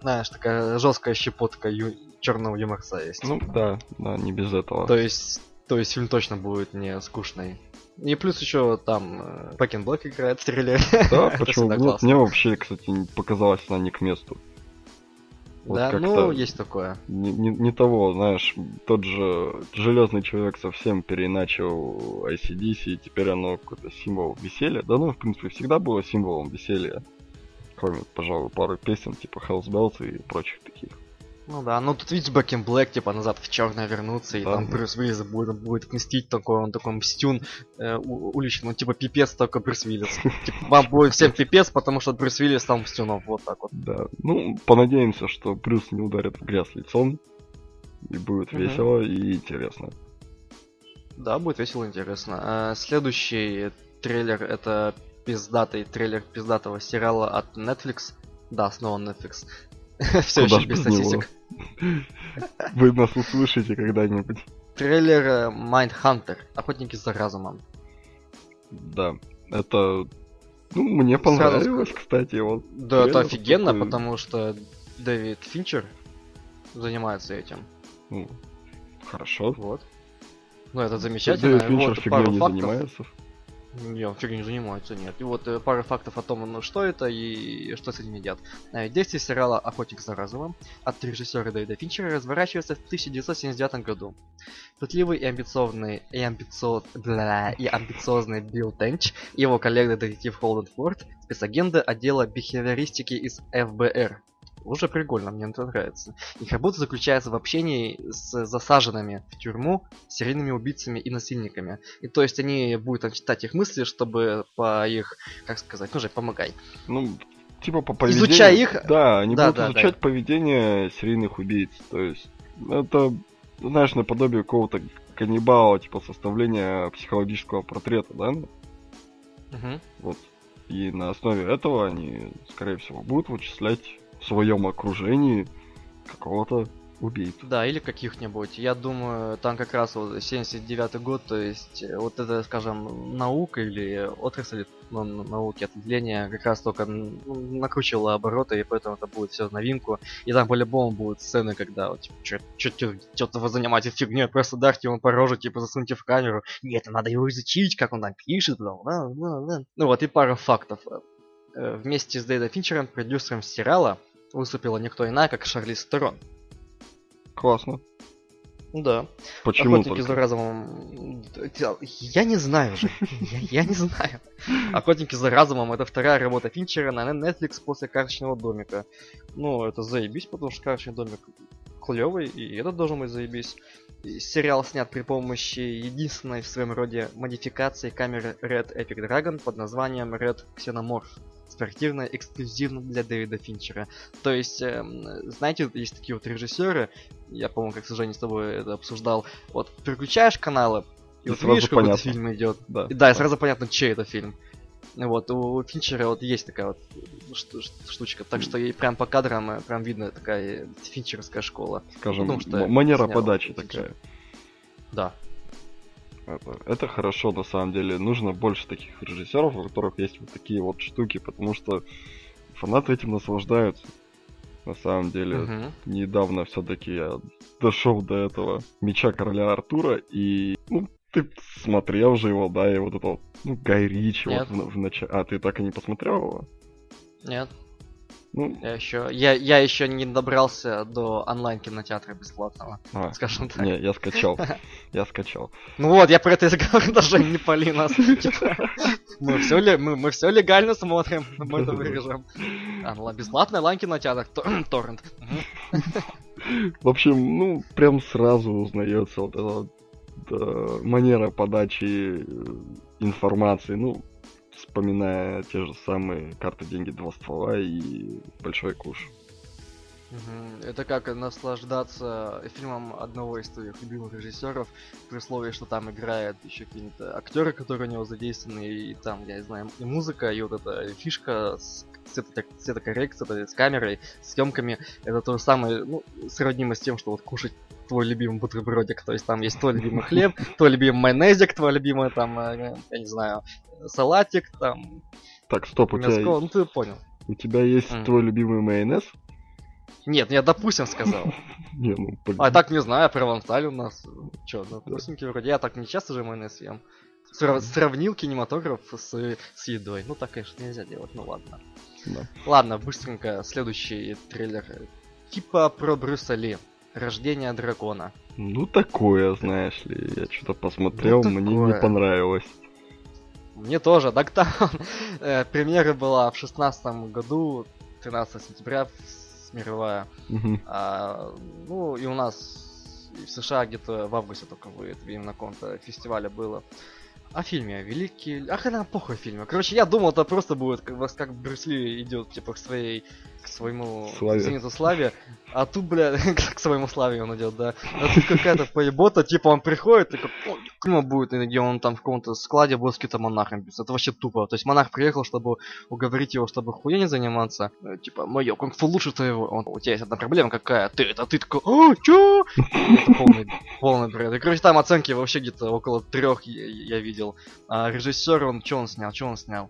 знаешь, такая жесткая щепотка ю- черного юморца есть. Ну, да, да, не без этого. то есть, то есть фильм точно будет не скучный. И плюс еще там э, Пэкин Блэк играет в трейлере. Да, почему? Мне, классно. мне вообще, кстати, показалось она не к месту. Вот да, ну есть такое. Не, не, не того, знаешь, тот же Железный Человек совсем переиначил ICDC, и теперь оно какой-то символ веселья. Да ну, в принципе, всегда было символом веселья. Кроме, пожалуй, пары песен, типа Hell's Bells и прочих таких. Ну да, ну тут видишь Бэкин Блэк, типа назад в черное вернуться, и Да. там Брюс Уиллис будет, будет мстить такой, он такой мстюн э, у- уличный, ну типа пипец только Брюс Уиллис. Типа, вам будет всем пипец, потому что Брюс Уиллис там мстюном, вот так вот. Да, ну, понадеемся, что Брюс не ударит в грязь лицом, и будет весело и интересно. Да, будет весело и интересно. А, следующий трейлер это пиздатый трейлер пиздатого сериала от Netflix. Да, снова Netflix. Все еще без статистик. Вы нас услышите когда-нибудь. Трейлер э, Mindhunter. Охотники за разумом. Да, это... Ну, мне понравилось, кстати, вот. Да, это офигенно, потому что Дэвид Финчер занимается этим. Ну, хорошо. Вот. Ну, это замечательно. Дэвид Финчер Вот фигней не занимается. Не, он фигней не занимается, нет. И вот э, пара фактов о том, ну, что это и что с этим едят. Э, Действие сериала «Охотник за разумом» от режиссера Дэвида Финчера разворачивается в 1979 году. Пытливый и амбициозный, и, амбициоз... бля, и амбициозный Билл Тенч и его коллега детектив Холден Форд, спецагенты отдела бихевиористики из ФБР. Уже прикольно, мне это нравится. Их работа заключается в общении с засаженными в тюрьму серийными убийцами и насильниками. И то есть они будут читать их мысли, чтобы по их, как сказать, ну же, помогай. Ну, типа по поведению... Изучая их... Да, они да, будут да, изучать да. поведение серийных убийц. То есть это, знаешь, наподобие какого-то каннибала, типа составления психологического портрета, да? Угу. Вот. И на основе этого они, скорее всего, будут вычислять своем окружении какого-то убийц. Да, или каких-нибудь. Я думаю, там как раз вот 79 год, то есть э, вот это, скажем, наука или отрасль ну, науки ответвления как раз только ну, накручивала обороты, и поэтому это будет все в новинку. И там по-любому будут сцены, когда вот, типа, что-то вы занимаетесь фигней, просто дарьте ему по роже, типа, засуньте в камеру. Нет, надо его изучить, как он там пишет, бла, бла, бла. Ну вот, и пара фактов. Э, вместе с Дэйдом Финчером, продюсером сериала, выступила никто иная, как Шарли Стерон. Классно. Да. Почему Охотники только? за разумом. Я не знаю же. Я, не знаю. Охотники за разумом это вторая работа Финчера на Netflix после карточного домика. Ну, это заебись, потому что карточный домик клевый, и этот должен быть заебись. Сериал снят при помощи единственной в своем роде модификации камеры Red Epic Dragon под названием Red Xenomorph спортивно эксклюзивно для Дэвида Финчера. То есть, э, знаете, есть такие вот режиссеры, я, по-моему, как с Женей с тобой это обсуждал, вот переключаешь каналы, и, и вот видишь, какой фильм идет. Да, и, да, и сразу понятно, чей это фильм. Вот, у Финчера вот есть такая вот штучка, так что и прям по кадрам э, прям видно такая финчеровская школа. Скажем, Потому, что манера подачи такая. Да, это, это хорошо, на самом деле. Нужно больше таких режиссеров, у которых есть вот такие вот штуки, потому что фанаты этим наслаждаются. На самом деле, uh-huh. недавно все-таки я дошел до этого меча короля Артура, и ну, ты смотрел же его, да, и вот это вот, ну, Гай Ричи вот в, в начале. А, ты так и не посмотрел его? Нет. Ну, я еще, я, я еще не добрался до онлайн кинотеатра бесплатного, а, скажем так. Не, я скачал, я скачал. Ну вот, я про это и говорю, даже не пали нас. Мы все, мы, мы все легально смотрим, мы это вырежем. Бесплатный онлайн кинотеатр, торрент. В общем, ну, прям сразу узнается вот эта манера подачи э, информации. Ну, вспоминая те же самые карты, деньги, два ствола и большой куш. Это как наслаждаться фильмом одного из твоих любимых режиссеров, при условии, что там играют еще какие-то актеры, которые у него задействованы, и там, я не знаю, и музыка, и вот эта фишка с цветокоррекцией, с камерой, съемками, это то же самое, ну, сравнимо с тем, что вот кушать твой любимый бутербродик, то есть там есть твой любимый хлеб, твой любимый майонезик, твой любимый там, э, я не знаю, салатик, там... Так, стоп, у тебя... Ну ты понял. У тебя есть mm. твой любимый майонез? Нет, я допустим сказал. Не, ну, блин. А так не знаю, провансаль у нас. Чё, допустимки вроде. Я так не часто же майонез ем. Сравнил кинематограф с, с едой. Ну так, конечно, нельзя делать, ну ладно. Да. Ладно, быстренько, следующий трейлер. Типа про Брюса Ли. Рождение дракона. Ну такое, знаешь ли, я что-то посмотрел, ну, мне не понравилось. Мне тоже. Так там э, премьера была в шестнадцатом году, 13 сентября, мировая. Угу. А, ну и у нас в США где-то в августе только выйдет, именно на каком-то фестивале было. О фильме, великий... Ах, это похуй фильме. Короче, я думал, это просто будет, как, как Брюс Ли идет, типа, к своей к своему славе. славе, а тут, бля, к своему славе он идет, да. А тут какая-то поебота, типа он приходит, и как, клима будет, где он там в каком-то складе будет с каким-то монахом биться. Это вообще тупо. То есть монах приехал, чтобы уговорить его, чтобы хуя не заниматься. Э, типа, мое кунг-фу лучше твоего. Он, у тебя есть одна проблема какая? Ты это, ты такой, о, чё? Это полный, полный бред. И, короче, там оценки вообще где-то около трех я, я видел. А режиссер, он, что он снял, что он снял?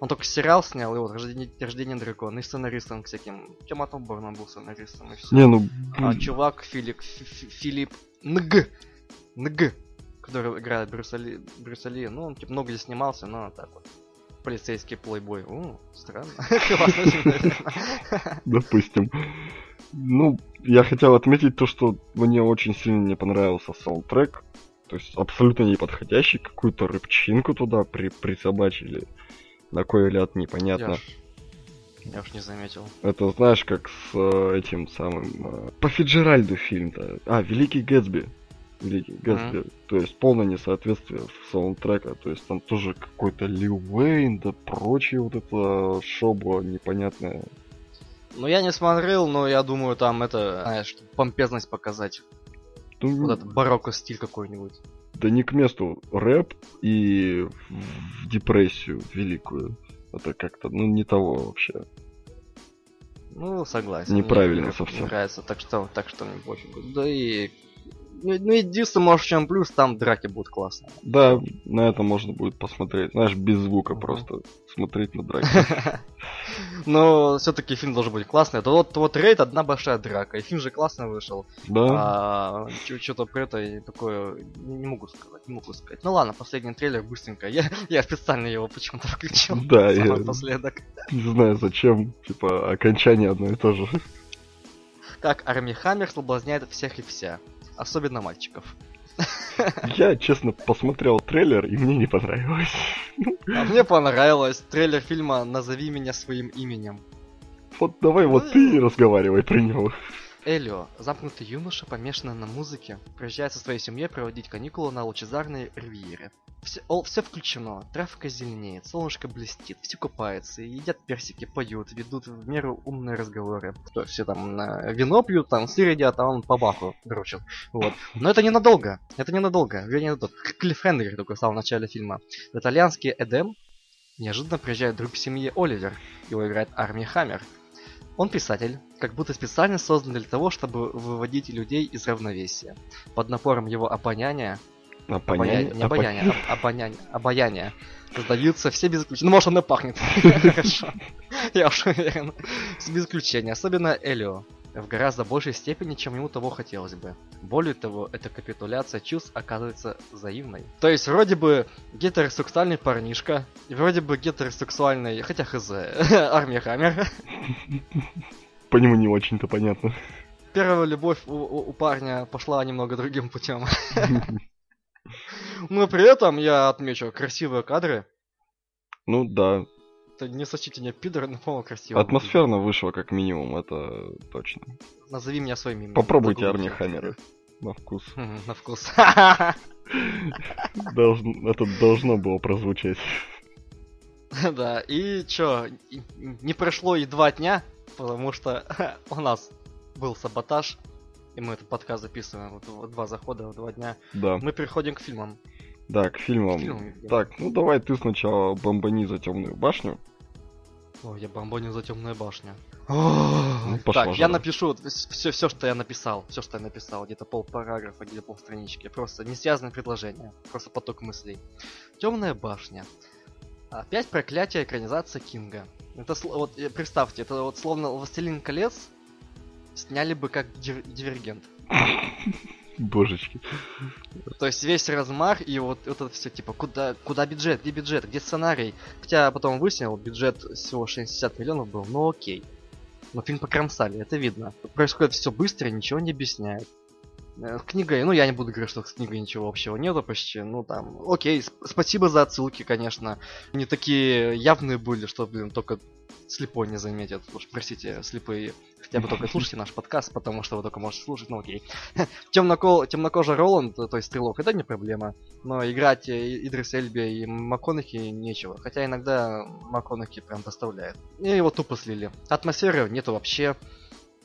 Он только сериал снял, и вот рождение, рождение дракона, и сценаристом всяким. Тиматом Борном был сценаристом, и все. Не, ну... А чувак Филипп, Филипп Нг, Нг, который играет Брюса Ли, Брюса Ли, ну, он типа много здесь снимался, но так вот. Полицейский плейбой. О, странно. Допустим. Ну, я хотел отметить то, что мне очень сильно не понравился саундтрек. То есть абсолютно не подходящий, какую-то рыбчинку туда при присобачили. На кой ляд непонятно. Я уж не заметил. Это знаешь, как с э, этим самым... Э, по Фиджеральду фильм-то. А, Великий Гэтсби. Великий Гэтсби. Mm-hmm. То есть полное несоответствие саундтрека. То есть там тоже какой-то Лил Уэйн, да прочее вот это шобло непонятное. Ну, я не смотрел, но я думаю, там это, знаешь, помпезность показать. Ну, вот этот барокко стиль какой-нибудь. Да не к месту. Рэп и в депрессию великую. Это как-то, ну, не того вообще. Ну, согласен. Неправильно мне совсем. нравится, так что, так что мне пофигу. Да и ну, ну единственное, может, чем плюс, там драки будут классные. Да, на это можно будет посмотреть. Знаешь, без звука uh-huh. просто смотреть на драки. Но все-таки фильм должен быть классный. Это вот, вот рейд одна большая драка. И фильм же классно вышел. Да. А, что-то про это такое не могу сказать, не могу сказать. Ну ладно, последний трейлер быстренько. Я, я специально его почему-то включил. Да, я напоследок. Не знаю зачем. Типа окончание одно и то же. Как Арми Хаммер соблазняет всех и вся особенно мальчиков. Я, честно, посмотрел трейлер, и мне не понравилось. А мне понравилось. Трейлер фильма «Назови меня своим именем». Вот давай вот ну ты разговаривай про него. Элио, замкнутый юноша, помешанный на музыке, приезжает со своей семьей проводить каникулы на лучезарной ривьере. Все, о, все включено, трафика зеленеет, солнышко блестит, все купаются, едят персики, поют, ведут в меру умные разговоры. То есть все там на вино пьют, там сыр едят, а он по баху дрочит. Вот. Но это ненадолго, это ненадолго, вернее, тот клиффхендер только в самом начале фильма. В итальянский Эдем неожиданно приезжает друг семьи Оливер, его играет Арми Хаммер. Он писатель, как будто специально создан для того, чтобы выводить людей из равновесия. Под напором его обоняния Обоняние? Не обоняние, а обоняние. Обаяние. Создаются все без исключения. Ну, может, он и пахнет. Хорошо. Я уж уверен. Без исключения. Особенно Элио. В гораздо большей степени, чем ему того хотелось бы. Более того, эта капитуляция чувств оказывается взаимной. То есть, вроде бы гетеросексуальный парнишка, и вроде бы гетеросексуальный, хотя хз, армия Хаммер. По нему не очень-то понятно. Первая любовь у, у, у парня пошла немного другим путем. Но при этом я отмечу красивые кадры. Ну да. Это не сочтите меня пидор, но по-моему красиво. Атмосферно вышло как минимум, это точно. Назови меня своим именем. Попробуйте Арни Хаммеры. На вкус. На вкус. Это должно было прозвучать. Да, и чё, не прошло и два дня, потому что у нас был саботаж, и мы этот подкаст записываем вот, два захода в два дня. Да. Мы переходим к фильмам. Да, к фильмам. К фильмам так, ну давай ты сначала бомбани за темную башню. О, я бомбаню за темную башню. Ну, так, я напишу все, все, что я написал. Все, что я написал. Где-то пол параграфа, где-то пол странички. Просто не связанное предложение. Просто поток мыслей. Темная башня. Опять проклятие экранизация Кинга. Это вот э, представьте, это вот словно Властелин колец сняли бы как дивергент. Божечки. То есть весь размах и вот, вот это все типа куда, куда бюджет, где бюджет, где сценарий. Хотя потом выяснил, бюджет всего 60 миллионов был, ну окей. Но фильм покромсали, это видно. Происходит все быстро, ничего не объясняет. Э, книга, ну я не буду говорить, что с книгой ничего общего нету почти, ну там, окей, спасибо за отсылки, конечно. Не такие явные были, что, блин, только слепой не заметит. Уж простите, слепые, хотя бы только слушайте наш подкаст, потому что вы только можете слушать, ну окей. Темнокол, темнокожий Роланд, то есть стрелок, это не проблема. Но играть Идрис Эльби и МакКонахи нечего. Хотя иногда МакКонахи прям доставляет. И его тупо слили. Атмосферы нету вообще.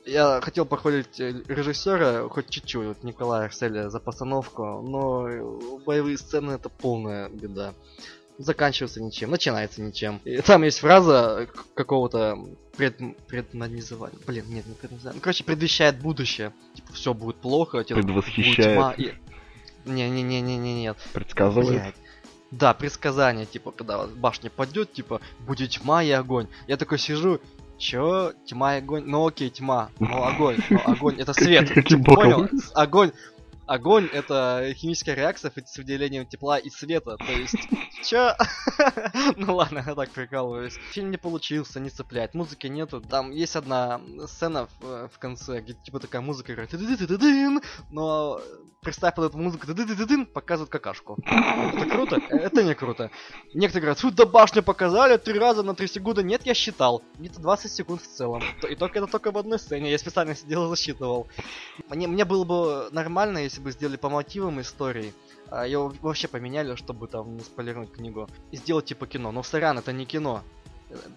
Я хотел похвалить э, режиссера хоть чуть-чуть, вот Николая Арселя за постановку, но боевые сцены это полная беда заканчивается ничем, начинается ничем. И там есть фраза какого-то пред, предназывания. Блин, нет, не предназывания. Ну, короче, предвещает будущее. Типа, все будет плохо, типа, Предвосхищает. И... Не-не-не-не-не, нет. Предсказывает. Блядь. Да, предсказание, типа, когда башня падет, типа, будет тьма и огонь. Я такой сижу, Чё? Тьма и огонь? Ну окей, тьма. Ну огонь. Ну огонь. Это свет. Типа, понял? Огонь. Огонь это химическая реакция с выделением тепла и света. То есть, чё? ну ладно, я так прикалываюсь. Фильм не получился, не цепляет, музыки нету. Там есть одна сцена в, в конце, где типа такая музыка играет, но представь под эту музыку, показывают какашку. Это круто? Это не круто. Некоторые говорят, фу, да башню показали три раза на три секунды. Нет, я считал. Где-то 20 секунд в целом. И только это только в одной сцене. Я специально сидел и засчитывал. Мне, мне было бы нормально, если бы сделали по мотивам истории. А ее вообще поменяли, чтобы там не спойлернуть книгу. И сделать типа кино. Но сорян, это не кино.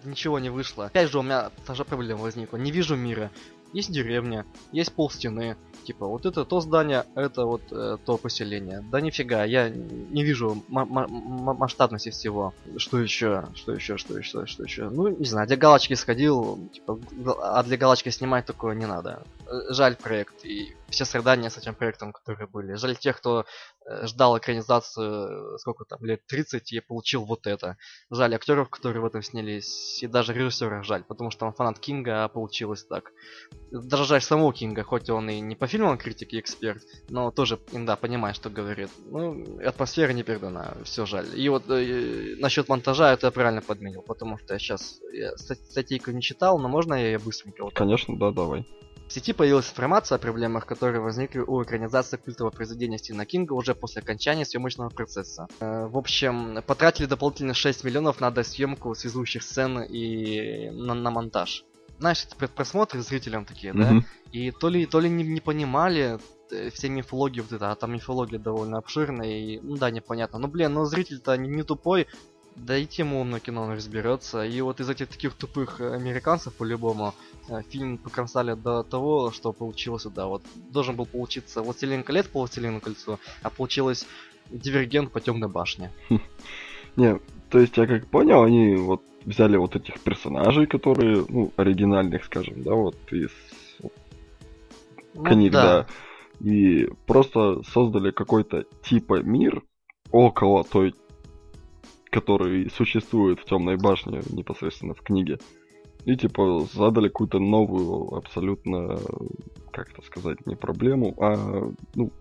Ничего не вышло. Опять же, у меня та же проблема возникла. Не вижу мира. Есть деревня, есть пол стены, типа, вот это то здание, это вот э, то поселение. Да нифига, я не вижу масштабности всего. Что еще? Что еще? Что еще? Что еще? Ну, не знаю, для галочки сходил, типа, а для галочки снимать такое не надо. Э, жаль проект и все страдания с этим проектом, которые были. Жаль тех, кто э, ждал экранизацию, сколько там, лет 30 и получил вот это. Жаль актеров, которые в этом снялись, и даже режиссера жаль, потому что он фанат Кинга, а получилось так. Даже жаль самого Кинга, хоть он и не по фильмам критик и эксперт, но тоже, да, понимает, что говорит. Ну, атмосфера не передана, все жаль. И вот э, насчет монтажа это я правильно подменил, потому что я сейчас я статейку не читал, но можно я ее быстренько вот Конечно, да, давай. В сети появилась информация о проблемах, которые возникли у экранизации культового произведения Стивена Кинга уже после окончания съемочного процесса. Э, в общем, потратили дополнительно 6 миллионов на досъемку связующих сцен и на, на монтаж. Знаешь, эти предпросмотры зрителям такие, mm-hmm. да? И то ли, то ли не, не понимали э, все мифологии вот это, а там мифология довольно обширная, и, ну да, непонятно. Ну, блин, ну зритель-то не, не тупой, дайте ему на кино он разберется. И вот из этих таких тупых э, американцев, по-любому, э, фильм покромсали до того, что получилось, да, вот должен был получиться «Властелин колец» по «Властелину кольцу», а получилось «Дивергент по темной башне». Не, то есть я как понял, они вот взяли вот этих персонажей, которые, ну, оригинальных, скажем, да, вот из ну, книг, да. да, и просто создали какой-то типа мир около той который существует в Темной башне непосредственно в книге. И типа задали какую-то новую, абсолютно, как это сказать, не проблему, а ну,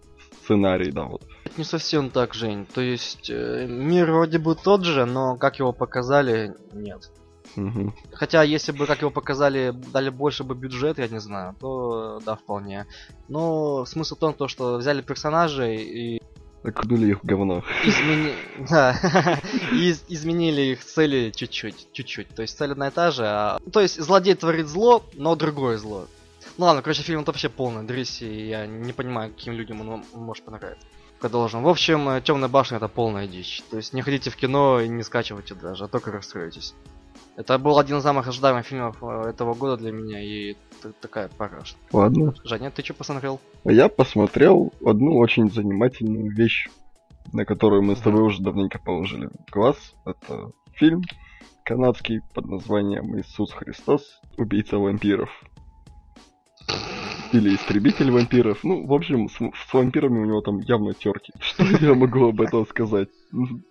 сценарий, да, вот. Не совсем так, Жень. То есть э, мир вроде бы тот же, но как его показали, нет. Угу. Хотя, если бы, как его показали, дали больше бы бюджет, я не знаю, то да, вполне. Но смысл в том, то, что взяли персонажей и Окунули их в говно. Измени... Да. Из... Изменили их цели чуть-чуть. Чуть-чуть. То есть цель одна и та же. А... То есть злодей творит зло, но другое зло. Ну ладно, короче, фильм это вообще полный дресс, и я не понимаю, каким людям он может понравиться. Продолжим. В общем, Темная башня это полная дичь. То есть не ходите в кино и не скачивайте даже, а только расстроитесь. Это был один из самых ожидаемых фильмов э, этого года для меня, и такая пара. Ладно. Женя, ты что посмотрел? Я посмотрел одну очень занимательную вещь, на которую мы с тобой уже давненько положили глаз. Это фильм канадский под названием «Иисус Христос. Убийца вампиров». Или «Истребитель вампиров». Ну, в общем, с, с вампирами у него там явно терки. Что я могу об этом сказать?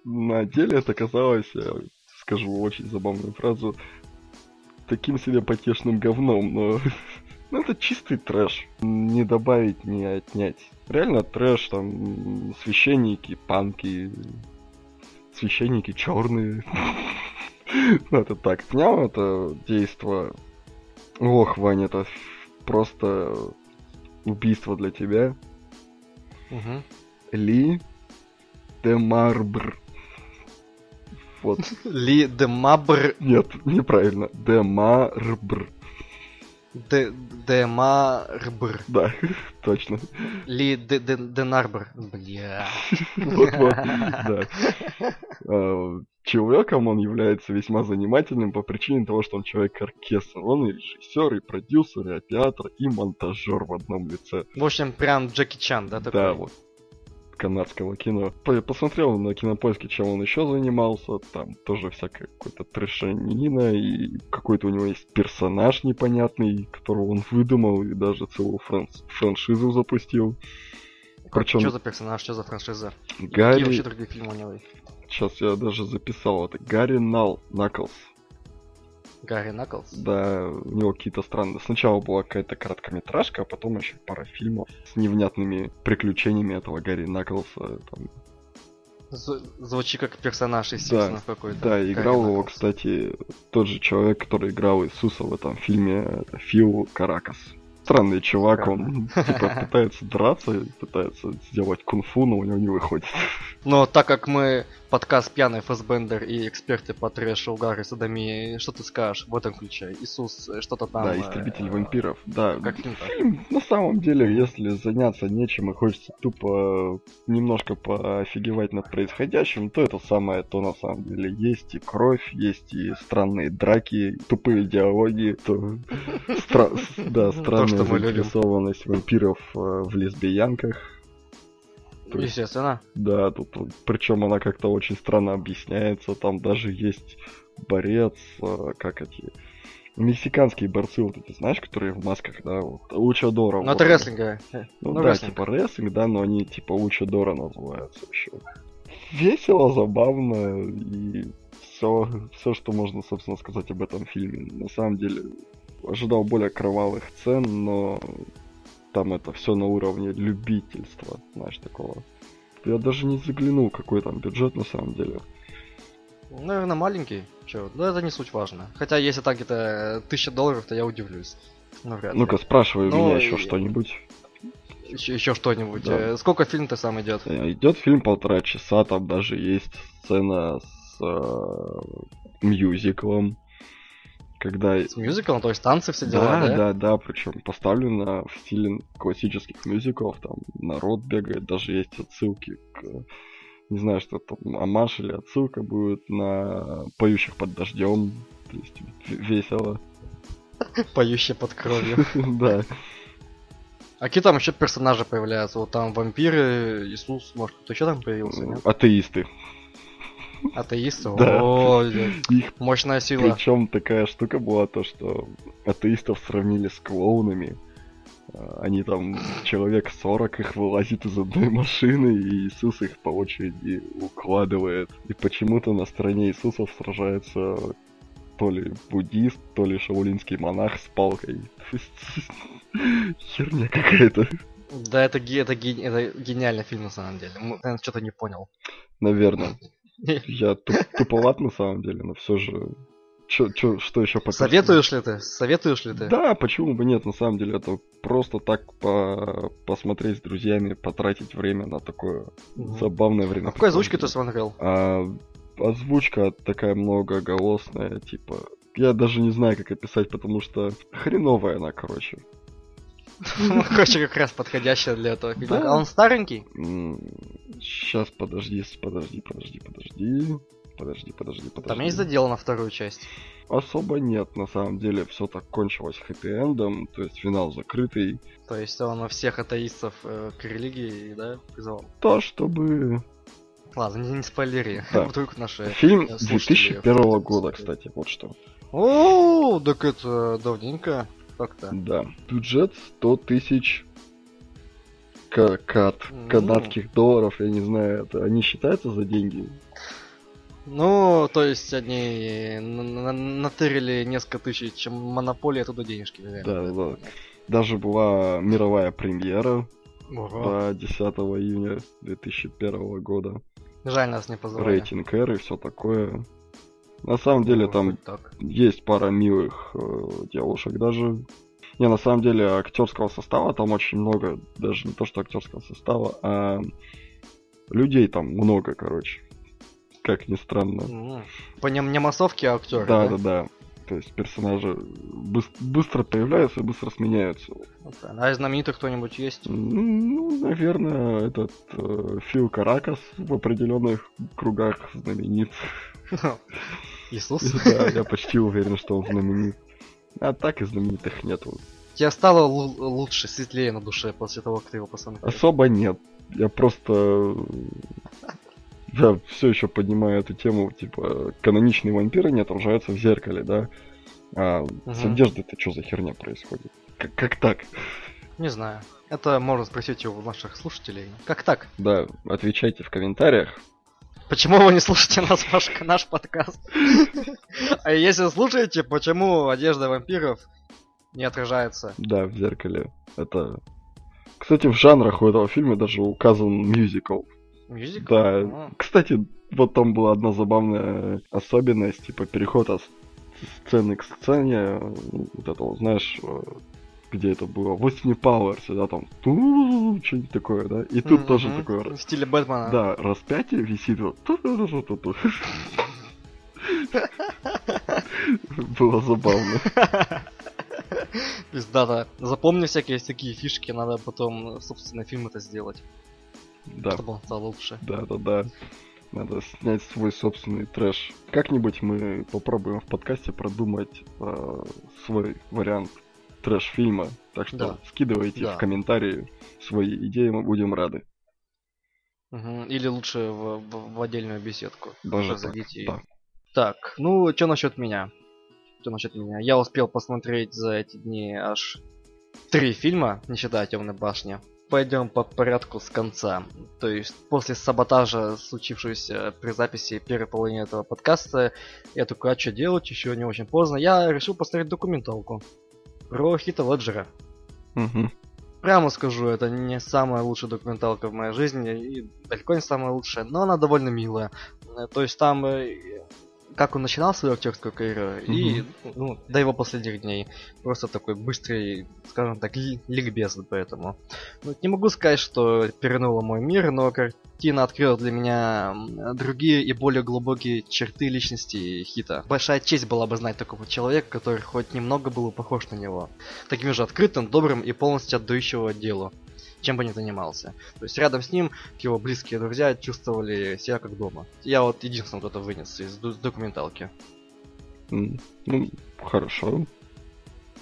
На деле это казалось э, скажу очень забавную фразу, таким себе потешным говном, но ну, это чистый трэш. Не добавить, не отнять. Реально трэш, там, священники, панки, священники черные. ну, это так. Снял это действо. Ох, Ваня, это просто убийство для тебя. Ли Демарбр. Вот. Ли Демабр. Нет, неправильно. Демарбр. Демарбр. Да, точно. Ли Денарбр. Бля. Вот-вот, да. А, человеком он является весьма занимательным по причине того, что он человек-оркестр. Он и режиссер, и продюсер, и оператор, и монтажер в одном лице. В общем, прям Джеки Чан, да, такой? Да, вот канадского кино. Посмотрел на кинопоиске, чем он еще занимался. Там тоже всякая какой-то трешанина, и какой-то у него есть персонаж непонятный, которого он выдумал, и даже целую фран франшизу запустил. Причем... Что за персонаж, что за франшиза? Гарри... Какие вообще другие фильмы у него Сейчас я даже записал это. Гарри Нал Наклс. Гарри Наклз? Да, у него какие-то странные. Сначала была какая-то короткометражка, а потом еще пара фильмов с невнятными приключениями этого Гарри Наклза. Там. З- звучит как персонаж из Симпсонов какой-то. Да, Гарри играл его, Наклз. кстати, тот же человек, который играл Иисуса в этом фильме, Фил Каракас. Странный чувак, он типа пытается драться, пытается сделать кунг-фу, но у него не выходит. Но так как мы подкаст Пьяный Фасбендер и эксперты по трэшу, угару и садомии, что ты скажешь в этом ключе? Иисус, э, что-то там... Да, э, истребитель вампиров, да. Как фильм на самом деле, если заняться нечем и хочется тупо немножко поофигевать над происходящим, то это самое то на самом деле. Есть и кровь, есть и странные драки, тупые диалоги, то стра- да, странная заинтересованность вампиров э, в лесбиянках. То есть, Естественно. да, тут причем она как-то очень странно объясняется. Там даже есть борец, э, как эти мексиканские борцы, вот эти, знаешь, которые в масках, да, вот, Лучадора. Ну это рестлинг, Ну, ну, да, рестлинг. типа рестлинг, да, но они типа Лучадора называются еще. Весело, забавно и все, все, что можно, собственно, сказать об этом фильме. На самом деле, ожидал более кровавых сцен, но там это все на уровне любительства, знаешь, такого. Я даже не заглянул, какой там бюджет на самом деле. Наверное, маленький. Чё, ну это не суть важно. Хотя если так где-то тысяча долларов, то я удивлюсь. Ну. Ну-ка, спрашивай у меня еще и- что-нибудь. Еще, еще что-нибудь. Да. Э, Сколько фильм-то сам идет? Э, Идет фильм полтора часа, там даже есть сцена с э, мюзиклом. Когда... С мюзиклом, то есть танцы все дела, Да, да? да, да, причем поставлено в стиле классических мюзиклов, там народ бегает, даже есть отсылки к, не знаю, что там, амаш или отсылка будет на поющих под дождем, то есть весело, Поющие под кровью. да. А какие там еще персонажи появляются? Вот там вампиры, Иисус, может, кто еще там появился, нет? Атеисты. Атеисты? Да. О, Их мощная сила. Причем такая штука была то, что атеистов сравнили с клоунами. А, Они там, человек 40 их вылазит из одной машины, и Иисус их по очереди укладывает. И почему-то на стороне Иисуса сражается то ли буддист, то ли шаулинский монах с палкой. Херня какая-то. Да, это, это, ге- это гениальный фильм на самом деле. Наверное, что-то не понял. Наверное. Я туп- туповат на самом деле, но все же... Чё, чё, что еще показать? Советуешь ли ты? Советуешь ли ты? Да, почему бы нет, на самом деле это просто так по посмотреть с друзьями, потратить время на такое Мгм. забавное время. А какой озвучке ты смотрел? А, озвучка такая многоголосная, типа. Я даже не знаю, как описать, потому что хреновая она, короче. Короче, как раз подходящая для этого фильма. А он старенький? Сейчас, подожди, подожди, подожди, подожди. Подожди, подожди, подожди. Там есть задел на вторую часть. Особо нет, на самом деле, все так кончилось хэппи-эндом, то есть финал закрытый. То есть он у всех атеистов э, к религии, да, призвал. То, чтобы Ладно, не, не спойлери. Да. Вдруг наши... Фильм э, слушатели 2001 хотят года, кстати, вот что. О, так это давненько. Как-то. Да. Бюджет 100 тысяч ка- кат, Ну. канадских долларов, я не знаю, это они считаются за деньги? Ну, то есть они на- на- натырили несколько тысяч, чем монополия, оттуда денежки взяли. Да, да. Даже была мировая премьера Ого. по 10 июня 2001 года. Жаль, нас не позвали. Рейтинг R и все такое. На самом деле Ну, там так. есть пара милых э, девушек даже. Не, на самом деле актерского состава там очень много, даже не то что актерского состава, а людей там много, короче. Как ни странно. По нем не массовки, а актеры. Да, да, да. То есть персонажи быс- быстро появляются и быстро сменяются. Так. А из знаменитых кто-нибудь есть? Ну, наверное, этот э, Фил Каракас в определенных кругах знаменит. Иисус. Да, я почти уверен, что он знаменит. А так и знаменитых нету. Тебе стало лу- лучше, светлее на душе после того, как ты его посмотрел? Особо нет. Я просто... Я все еще поднимаю эту тему, типа, каноничные вампиры не отражаются в зеркале, да? А с Мгм. одеждой-то что за херня происходит? Как, как так? Не знаю. Это можно спросить у наших слушателей. Как так? Да, отвечайте в комментариях. Почему вы не слушаете нас, ваш, наш подкаст? А если слушаете, почему одежда вампиров не отражается? Да, в зеркале. Это... Кстати, в жанрах у этого фильма даже указан мюзикл. Мюзикл? Да. А. Кстати, вот там была одна забавная особенность, типа переход от сцены к сцене, вот этого, знаешь, э, где это было, в Остине Пауэрсе, да, там, что-нибудь такое, да, и тут тоже Мгм. такое, В стиле Бэтмена. да, распятие висит, вот, было забавно. Пиздата. Запомни всякие такие фишки, надо потом, собственно, фильм это сделать, Да, чтобы он стал лучше. да, да, да. Надо снять свой собственный трэш. Как-нибудь мы попробуем в подкасте продумать э, свой вариант трэш-фильма. Так что Да. скидывайте Да. в комментарии свои идеи, мы будем рады. Мгм. Или лучше в, в- в отдельную беседку. Даже так, зайдите да. Так, ну, что насчет меня? Что насчет меня? Я успел посмотреть за эти дни аж три фильма, не считая Темной башни. Пойдем по порядку с конца. То есть после саботажа, случившегося при записи первой половины этого подкаста, я такой, а что делать, еще не очень поздно. Я решил посмотреть документалку про Хита Леджера. Мгм. Прямо скажу, это не самая лучшая документалка в моей жизни, и далеко не самая лучшая, но она довольно милая. Э, То есть там, э, как он начинал свою актерскую карьеру, и ну, до его последних дней. Просто такой быстрый, скажем так, ли- ликбез поэтому. Ну, не могу сказать, что перенула мой мир, но картина открыла для меня другие и более глубокие черты личности Хита. Большая честь была бы знать такого человека, который хоть немного был похож на него таким же открытым, добрым и полностью отдающего делу, чем бы ни занимался. То есть рядом с ним его близкие друзья чувствовали себя как дома. Я вот единственный кто-то вынес из документалки. Ну, хорошо.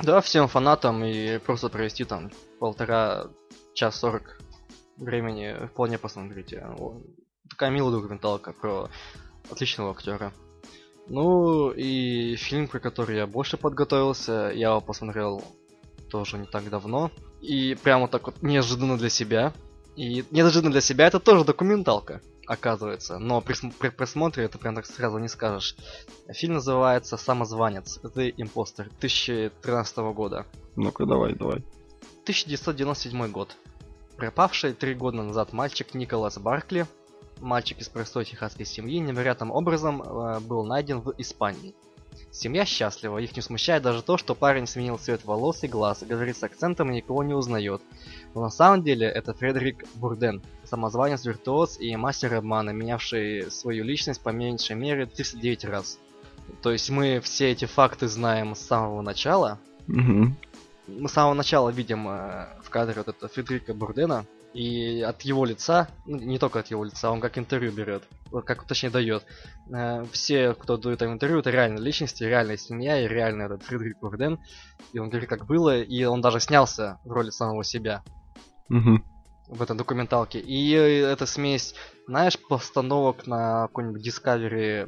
Да, всем фанатам и просто провести там полтора час сорок времени вполне посмотрите. Такая милая документалка про отличного актера. Ну и фильм, про который я больше подготовился, я его посмотрел тоже не так давно. И прямо так вот неожиданно для себя. И неожиданно для себя это тоже документалка, оказывается. Но при, при просмотре это прям так сразу не скажешь. Фильм называется «Самозванец. The Imposter» 2013 года. Ну-ка, давай, давай. 1997 год. Пропавший три года назад мальчик Николас Баркли, мальчик из простой техасской семьи, невероятным образом э, был найден в Испании. Семья счастлива, их не смущает даже то, что парень сменил цвет волос и глаз, говорит с акцентом и никого не узнает. Но на самом деле это Фредерик Бурден, самозванец-виртуоз и мастер обмана, менявший свою личность по меньшей мере 39 раз. То есть мы все эти факты знаем с самого начала, Мгм. мы с самого начала видим э, в кадре вот это Фредерика Бурдена, и от его лица, ну, не только от его лица, он как интервью берет, как точнее дает. Э, все, кто дает там интервью, это реальные личности, реальная семья и реальный этот Фредерик Бурден. И он говорит, как было, и он даже снялся в роли самого себя Мгм. в этой документалке. И э, эта смесь, знаешь, постановок на какой-нибудь Discovery э,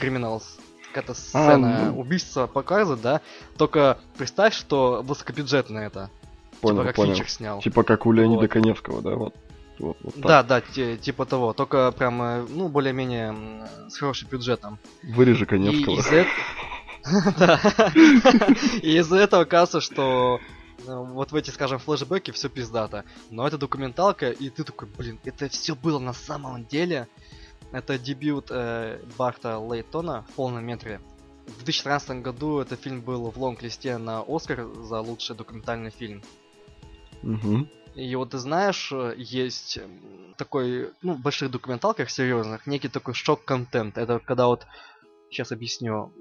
Criminals, какая-то сцена ну. убийства показывает, да? Только представь, что высокобюджетно это. Понял, типа как понял. Финчер снял. Типа как у Леонида Вот. Коневского, да, вот. Вот, вот. Да, да, типа того. Только прям, ну, более-менее с хорошим бюджетом. Вырежи Коневского. И из-за этого кажется, что э, вот в эти, скажем, флешбеки все пиздато. Но это документалка, и ты такой, блин, это все было на самом деле. Это дебют э, Барта Лейтона в полном метре. В 2013 году этот фильм был в лонг-листе на Оскар за лучший документальный фильм. Мгм. И вот ты знаешь, э, есть такой, ну, в больших документалках серьезных, некий такой шок-контент. Это когда вот, сейчас объясню.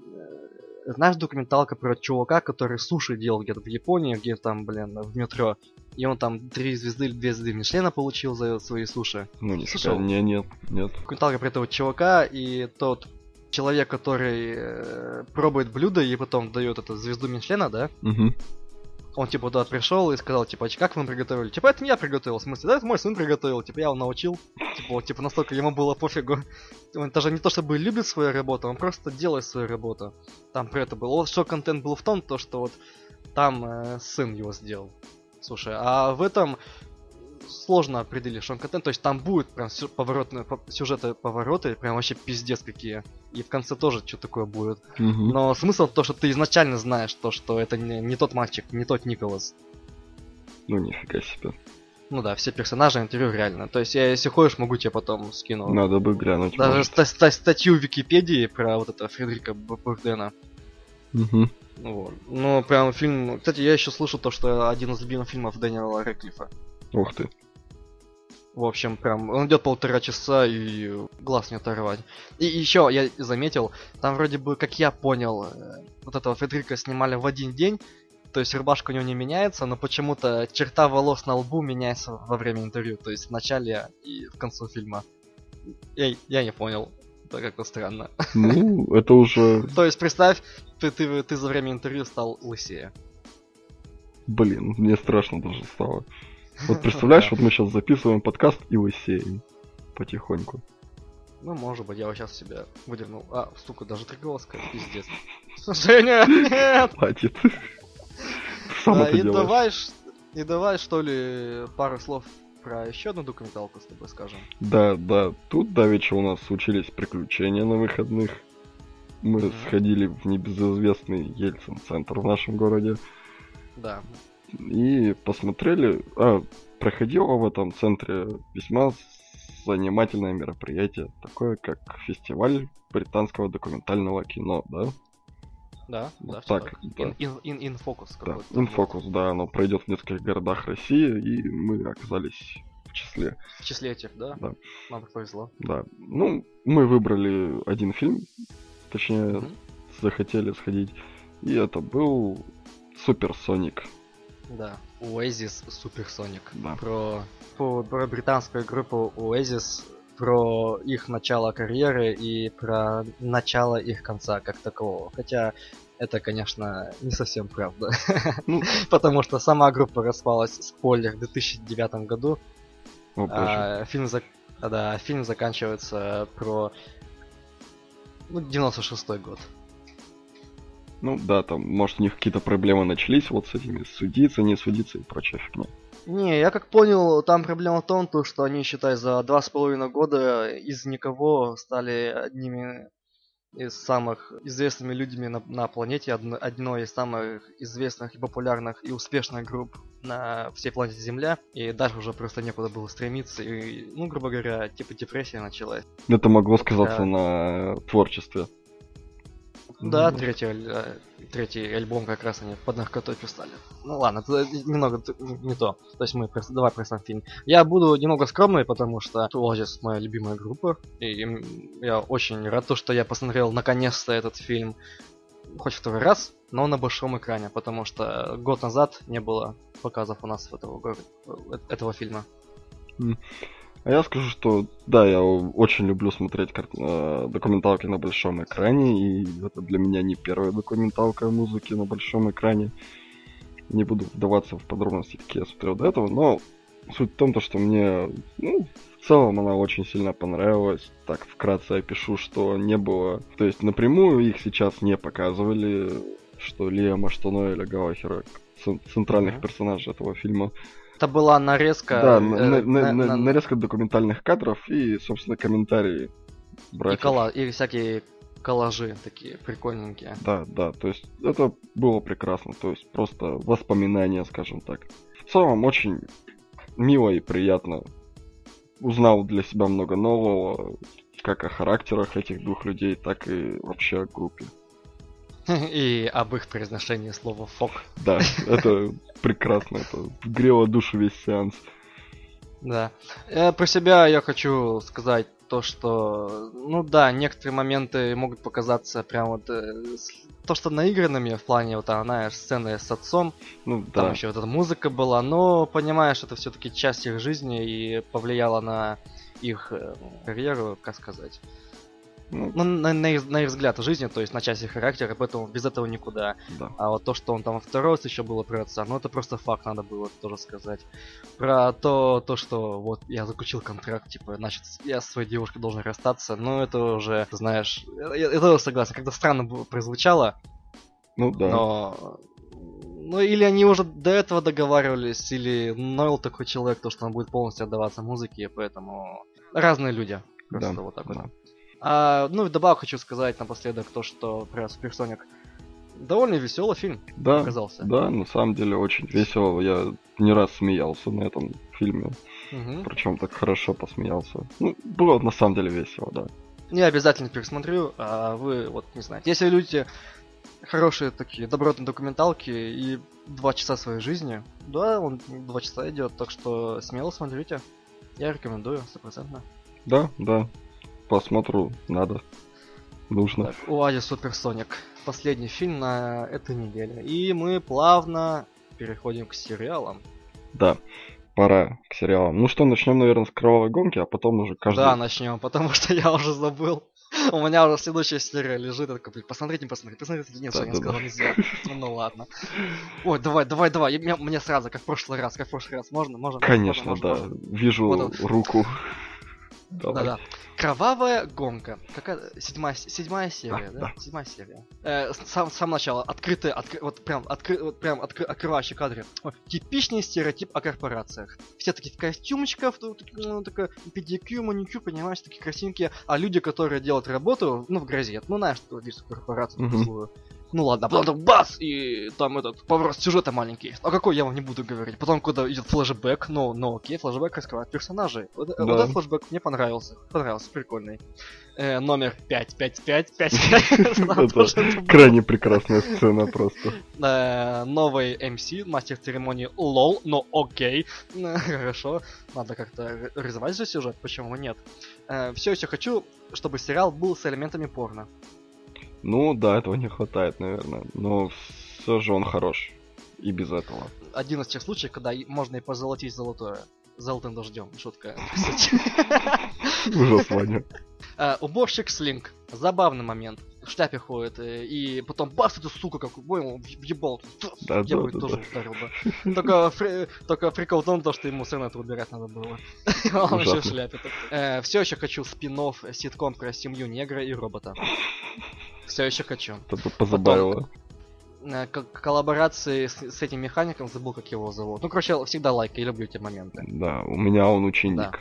Э, Знаешь, документалка про чувака, который суши делал где-то в Японии, где там, блин, в метро. И он там три звезды или две звезды Мишлена получил за свои суши. Ну, не Слушай, Не, нет, нет. Документалка про этого чувака и тот человек, который э, пробует блюдо и потом дает эту звезду Мишлена, да? Мгм. Он типа туда пришел и сказал, типа, «А как вы приготовили? Типа, это не я приготовил, в смысле, да, это мой сын приготовил, типа, я его научил. Типа, типа, настолько ему было пофигу. Он даже не то чтобы любит свою работу, он просто делает свою работу. Там про это было. Вот что контент был в том, то, что вот там э, сын его сделал. Слушай, а в этом сложно определить, что он контент. То есть там будет прям сю- поворотные, по- сюжеты повороты, прям вообще пиздец какие. И в конце тоже что такое будет. Мгм. Но смысл в том, что ты изначально знаешь то, что это не, не тот мальчик, не тот Николас. Ну, нифига себе. Ну да, все персонажи интервью реально. То есть я, если хочешь, могу тебе потом скину. Надо бы глянуть. Даже ста- ста- статью в Википедии про вот это Фредерика Бурдена. Ну, вот. Ну, прям фильм... Кстати, я еще слышал то, что один из любимых фильмов Дэниела Рэдклиффа. Ух ты. В общем, прям, он идет полтора часа и глаз не оторвать. И еще я заметил, там вроде бы, как я понял, э, вот этого Фредерика снимали в один день, то есть рубашка у него не меняется, но почему-то черта волос на лбу меняется во время интервью, то есть в начале и в конце фильма. Я, я не понял. Это как-то странно. Ну, это уже, То есть представь, ты, ты, ты за время интервью стал лысее. блин, мне страшно даже стало. Вот представляешь, вот мы сейчас записываем подкаст и лысеем. Потихоньку. Ну, может быть, я вот сейчас себя выдернул. А, сука, даже тригоска, пиздец. Женя, нет! Хватит. Сам Да, и делаешь. давай, и давай, что ли, пару слов про еще одну документалку с тобой скажем. Да, да, тут давеча у нас случились приключения на выходных. Мы сходили в небезызвестный Ельцин-центр в нашем городе Да. И посмотрели... А, проходило в этом центре весьма занимательное мероприятие, такое как фестиваль британского документального кино, да? Да, Вот да, так, да. Инфокус Да, какой-то. инфокус, да, оно пройдет в нескольких городах России, и мы оказались в числе. В числе этих, да? Да. Нам повезло. Да. Ну, мы выбрали один фильм, точнее, Мгм. захотели сходить, и это был Супер Соник. Да. Oasis Supersonic. Да. Про, про, про британскую группу Oasis, про их начало карьеры и про начало их конца как такового. Хотя это, конечно, не совсем правда. Ну. Потому что сама группа распалась, спойлер, в 2009 году. О. А фильм, зак- да, фильм заканчивается про ну, 96 год. Ну да, там, может, у них какие-то проблемы начались вот с этими судиться, не судиться и прочая фигня. Не, я как понял, там проблема в том, то, что они, считай, за два с половиной года из никого стали одними из самых известными людьми на, на планете, одно- одной из самых известных и популярных и успешных групп на всей планете Земля, и дальше уже просто некуда было стремиться, и, ну, грубо говоря, типа депрессия началась. Это могло сказаться Да. на творчестве. Да, третий, аль- э, третий альбом как раз они под наркотой писали. Ну ладно, это немного не то. То есть мы просто давай про сам фильм. Я буду немного скромный, потому что Oasis моя любимая группа. И я очень рад, то, что я посмотрел наконец-то этот фильм. Хоть второй раз, но на большом экране, потому что год назад не было показов у нас этого, города, э, этого фильма. А я скажу, что да, я очень люблю смотреть кар- э, документалки на большом экране, и это для меня не первая документалка о музыке на большом экране. Не буду вдаваться в подробности, какие я смотрел до этого, но суть в том, то, что мне, ну, в целом она очень сильно понравилась. Так, вкратце опишу, что не было... То есть напрямую их сейчас не показывали, что Лиама, что Ноэля Галлахера, цен- центральных персонажей этого фильма. Это была нарезка... Да, э, на- на- на- на- на- на- нарезка документальных кадров и, собственно, комментарии и, братьев. колла- и всякие коллажи такие прикольненькие. Да, да, то есть это было прекрасно, то есть просто воспоминания, скажем так. В целом очень мило и приятно. Узнал для себя много нового, как о характерах этих двух людей, так и вообще о группе. И об их произношении слова фок. Да, это прекрасно, это грело душу весь сеанс. Да. Э, про себя я хочу сказать то, что, ну да, некоторые моменты могут показаться прям вот э, то, что наигранными в плане вот она сцены с отцом, Ну там да, еще вот эта музыка была, но понимаешь, это все-таки часть их жизни и повлияло на их э, карьеру, как сказать. Ну, на, на их, на их взгляд жизни, то есть на часть их характера, поэтому без этого никуда. да. А вот то, что он там второй раз еще было про отца, ну это просто факт, надо было тоже сказать. Про то, то, что вот я заключил контракт, типа, значит, я с своей девушкой должен расстаться, ну это уже, знаешь, я, я тоже согласен, когда странно прозвучало, Ну да. но Ну, или они уже до этого договаривались, или Нойл такой человек, то, что он будет полностью отдаваться музыке, поэтому разные люди. Просто Да, вот так да. вот. А, ну, и добавок хочу сказать напоследок то, что про Суперсоник довольно веселый фильм Да, оказался. да, на самом деле очень весело. Я не раз смеялся на этом фильме. Мгм. Причем так хорошо посмеялся. Ну, было на самом деле весело, да. Я обязательно пересмотрю, а вы вот не знаете. Если любите хорошие такие добротные документалки и два часа своей жизни, да, он два часа идет, так что смело смотрите. Я рекомендую, стопроцентно. Да, да. Посмотру, надо. Нужно. Так, Уази Суперсоник. Последний фильм на этой неделе. И мы плавно переходим к сериалам. Да. Пора к сериалам. Ну что, начнем, наверное, с кровавой гонки, а потом уже каждый. Да, начнем, потому что я уже забыл. У меня уже следующая серия лежит, я такой, блин, посмотрите, посмотрите, посмотрите. Нет, Соня Да-да-да. сказала нельзя. Ну ладно. Ой, давай, давай, давай. И Мне, мне сразу, как в прошлый раз, как в прошлый раз. Можно, можно? Конечно, можно, да. можно, Вижу Вот руку. Давай. Да-да. Кровавая гонка. Какая седьмая, седьмая серия, Да, да? Седьмая серия. Э, сам, с самого начала открытые, откры- вот прям, откры- вот прям откры- открывающие кадры. Ой, Типичный стереотип о корпорациях. Все такие в костюмчиках, тут, ну, такая педикюр, маникюр, понимаешь, такие красивенькие. А люди, которые делают работу, ну, в грозе, ну, знаешь, что видишь корпорацию Мгм. Ну ладно, а потом так бац, и там этот поворот сюжета маленький. А какой я вам не буду говорить. Потом, когда идет флешбэк, ну, ну окей, флешбэк раскрывает персонажей. Вот, вот Да. этот флешбэк мне понравился. Понравился, прикольный. Э, номер 55555. Это крайне прекрасная сцена просто. Э, Новый MC, мастер церемонии лол, но окей. Э, Хорошо, надо как-то развивать же сюжет, почему нет. Все еще хочу, чтобы сериал был с элементами порно. Ну да, этого не хватает, наверное. Но все же он хорош. И без этого. один из тех случаев, когда можно и позолотить золотое. Золотым дождем. Шутка. Ужас, Ваня. Э, Уборщик Слинг. Забавный момент. В шляпе ходит. э, И потом бас, эту сука, как понял, въебал. Да, Я бы тоже да. ударил бы. Только, прикол в том, то, что ему сына это убирать надо было. Он еще в шляпе. Все еще хочу спин ситком про семью негра и робота. Все еще хочу. Позабавило. Э, к- коллаборации с, с этим механиком, забыл, как его зовут. Ну, короче, всегда лайк, я люблю эти моменты. Да, у меня он ученик. Да.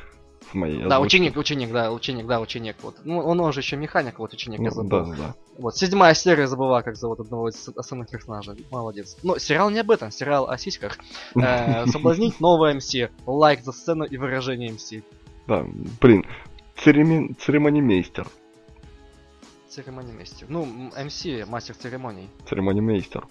В моей Да, ученик, ученик, да, ученик, да, ученик. Вот. Ну, он, он же еще механик, вот ученик, я Ну, забыл. да, да. Вот, седьмая серия забыла, как зовут одного из основных персонажей. Молодец. Но сериал не об этом, сериал о сиськах. Э, соблазнить новое МС. Лайк за сцену и выражение МС. Да, блин. Церемон... Церемонимейстер. Церемонимейстер. Ну, МС, мастер церемоний. Церемонимейстер.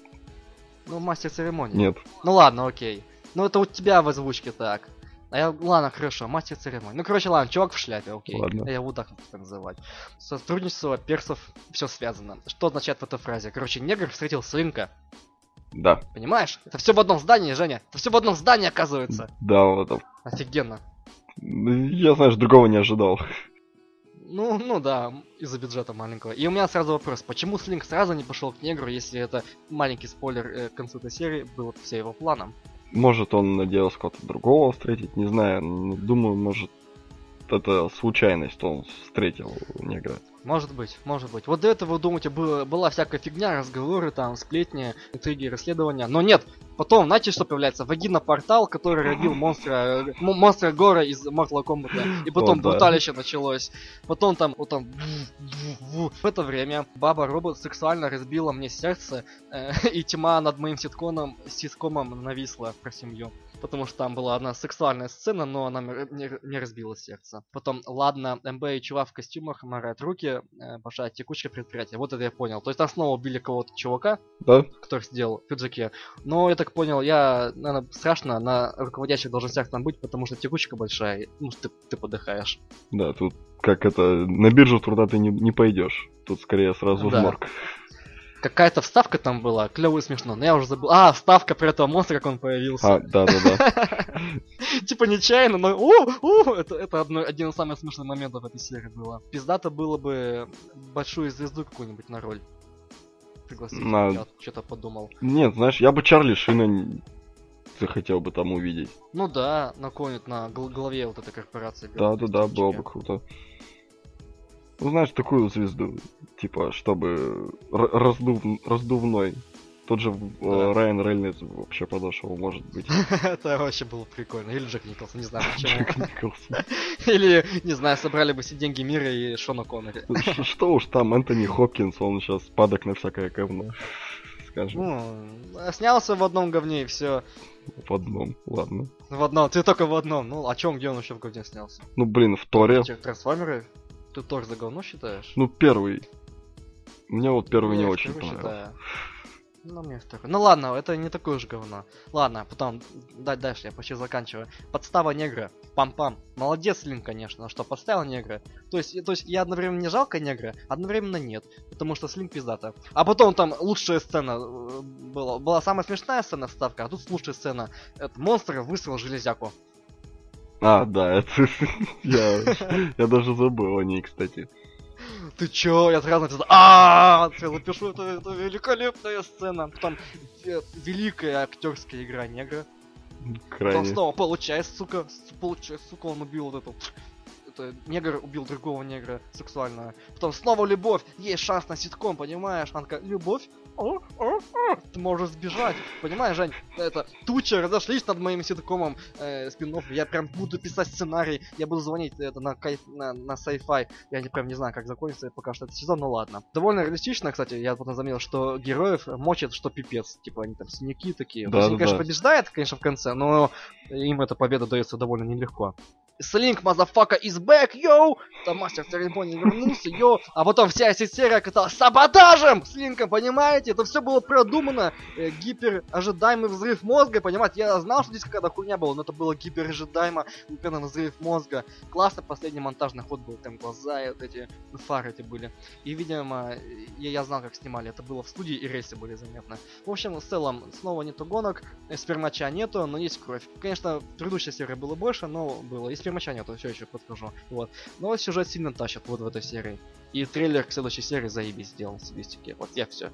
Ну, мастер церемоний. Нет. Ну ладно, окей. Ну это у тебя в озвучке так. А я, ладно, хорошо, мастер церемонии. Ну, короче, ладно, чувак в шляпе, окей. Ладно. Я буду так это называть. Сотрудничество персов, все связано. Что означает в этой фразе? Короче, негр встретил Слинка. Да. Понимаешь? Это все в одном здании, Женя. Это все в одном здании, оказывается. Да, вот. Офигенно. Я, знаешь, другого не ожидал. Ну, ну да, из-за бюджета маленького. И у меня сразу вопрос, почему Слинк сразу не пошел к негру, если это маленький спойлер э, к концу этой серии был все его планом? Может, он надеялся кого-то другого встретить, не знаю. Думаю, может, это случайность, что он встретил негра. Может быть, может быть. Вот до этого, думаете, было, была всякая фигня, разговоры, там, сплетни, интриги, расследования. Но нет, потом, знаете, что появляется? Вагина-портал, который родил монстра, э, монстра Гора из Mortal Kombat. И потом О, да. бруталище началось. Потом там, вот там... В это время баба-робот сексуально разбила мне сердце, э, и тьма над моим ситконом, ситкомом нависла про семью. Потому что там была одна сексуальная сцена, но она мне не, разбила сердце. Потом, ладно, МБ и чувак в костюмах морают руки, э, большая текучка предприятия. Вот это я понял. То есть там снова убили кого-то чувака, Да? который сидел в пиджаке. Но я так понял, я, наверное, страшно на руководящих должностях там быть, потому что текучка большая. Ну, ты, ты подыхаешь. Да, тут как это, на биржу труда ты не, не пойдешь. Тут скорее сразу Да. в морг. Какая-то вставка там была, клево и смешно, но я уже забыл. А, вставка про этого монстра, как он появился. А, да, да, да. Типа нечаянно, но у, это, один из самых смешных моментов этой серии было. Пиздато было бы большую звезду какую-нибудь на роль. Пригласить. Я что-то подумал. Нет, знаешь, я бы Чарли Шина не- захотел бы там увидеть. Ну да, на на главе вот этой корпорации. Да, да, да, было бы круто. Ну, знаешь, такую звезду, типа, чтобы раздув... раздувной. Тот же э, Райан Рейнольдс вообще подошел, может быть. Это вообще было прикольно. Или Джек Николсон, не знаю почему. Джек Николсон. Или, не знаю, собрали бы все деньги мира и Шона Коннери. Что уж там, Энтони Хопкинс, он сейчас падок на всякое говно. Скажем, Ну, снялся в одном говне и все. в одном, ладно. В одном, ты только в одном. Ну, о чем, где он еще в говне снялся? Ну, блин, в Торе, Трансформеры? Ты Тор за говно считаешь? ну, первый. Мне вот первый не Я очень понравился. считаю. Ну, мне второй. Ну ладно, это не такое же говно. Ладно, потом, да, дальше, я почти заканчиваю. Подстава негра. Пам-пам. Молодец, Лин, конечно, что подставил негра. То есть, то есть я одновременно не жалко негра, одновременно нет. Потому что Слим пиздата. А потом там лучшая сцена э, была. Была самая смешная сцена вставка, а тут лучшая сцена. Это монстр выстрел железяку. А, да, это... я, я даже забыл о ней, кстати. Ты чё? Я сразу написал, а напишу, это, это великолепная сцена. Потом э, великая актерская игра негра. Потом Крайне. снова получает, сука, получает, сука, он убил вот эту... Это, негр убил другого негра сексуально. Потом снова любовь. Есть шанс на ситком, понимаешь? Такая, любовь? О, о, о, Ты можешь сбежать. Понимаешь, Жень? Это тучи разошлись над моим ситкомом э, спин Я прям буду писать сценарий. Я буду звонить это на, кайф, на, на sci-fi. Я не, прям не знаю, как закончится пока что этот сезон, но ладно. Довольно реалистично, кстати, я потом заметил, что героев мочат, что пипец. Типа они там синяки такие. Да, Да, да, конечно, да. побеждает, конечно, в конце, но им эта победа дается довольно нелегко. Слинг, motherfucka, is back, yo! Там мастер церемонии вернулся, yo! А потом вся эта серия каталась саботажем! С Линком, понимаете? Это все было продумано. Э, гипер ожидаемый взрыв мозга, понимаете? Я знал, что здесь какая-то хуйня была, но это было гипер ожидаемо именно взрыв мозга. Классно последний монтажный ход был, там глаза и вот эти фары эти были. И, видимо, я, я знал, как снимали. Это было в студии, и рельсы были заметны. В общем, в целом, снова нету гонок, э, спермача нету, но есть кровь. Конечно, в предыдущей серии было больше, но было. И спермача нету, все еще подскажу. Вот. Но сюжет сильно тащит вот в этой серии. И трейлер к следующей серии заебись сделал в стилистике. Вот я все.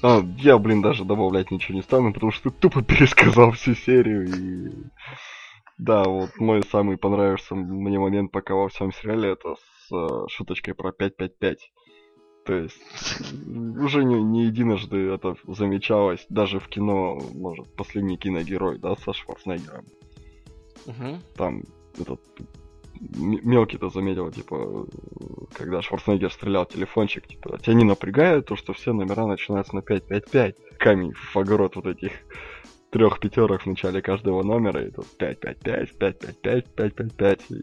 А, я, блин, даже добавлять ничего не стану, потому что ты тупо пересказал всю серию и... Да, вот мой самый понравившийся мне момент пока во всем сериале это с э, шуточкой про 555. То есть уже не, не единожды это замечалось, даже в кино, может, последний киногерой, да, со Шварценеггером. Угу. Там этот мелкий-то заметил, типа, когда Шварценеггер стрелял телефончик, типа, тебя не напрягает то, что все номера начинаются на 555. Камень в огород вот этих трех пятерок в начале каждого номера, и тут 555, 555, 555. и-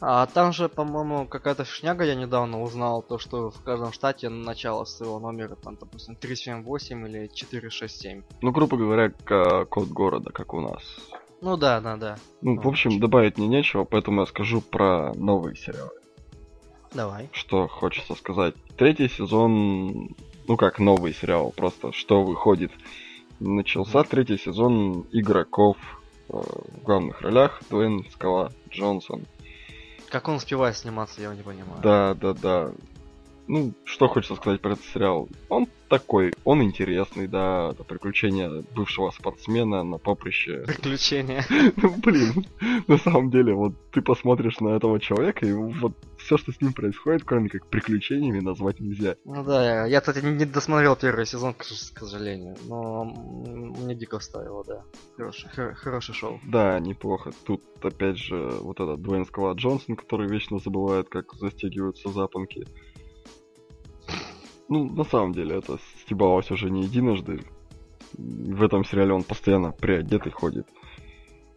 А там же, по-моему, какая-то шняга я недавно узнал, то, что в каждом штате начало своего номера, там, допустим, 378 или 467. Ну, грубо говоря, код города, как у нас. Ну да, да, да. Ну, в общем, добавить мне нечего, поэтому я скажу про новые сериалы. Давай. что хочется сказать. Третий сезон, ну как новый сериал, просто что выходит. Начался третий сезон игроков э, в главных ролях Дуэйн Скала Джонсон. Как он успевает сниматься, я не понимаю. Да, да, да. Ну, что хочется сказать про этот сериал? Он такой, он интересный, да, это приключения бывшего спортсмена на поприще. Приключения. Ну, Блин, на самом деле, вот ты посмотришь на этого человека, и вот все, что с ним происходит, кроме как приключениями, назвать нельзя. Ну да, я, кстати, не досмотрел первый сезон, к, сожалению. Но мне дико вставило, да. Хороший, хор- хороший шоу. Да, неплохо. Тут, опять же, вот этот Дуэйн Скала Джонсон, который вечно забывает, как застегиваются запонки. Ну, на самом деле, это стебалось уже не единожды. В этом сериале он постоянно приодетый ходит.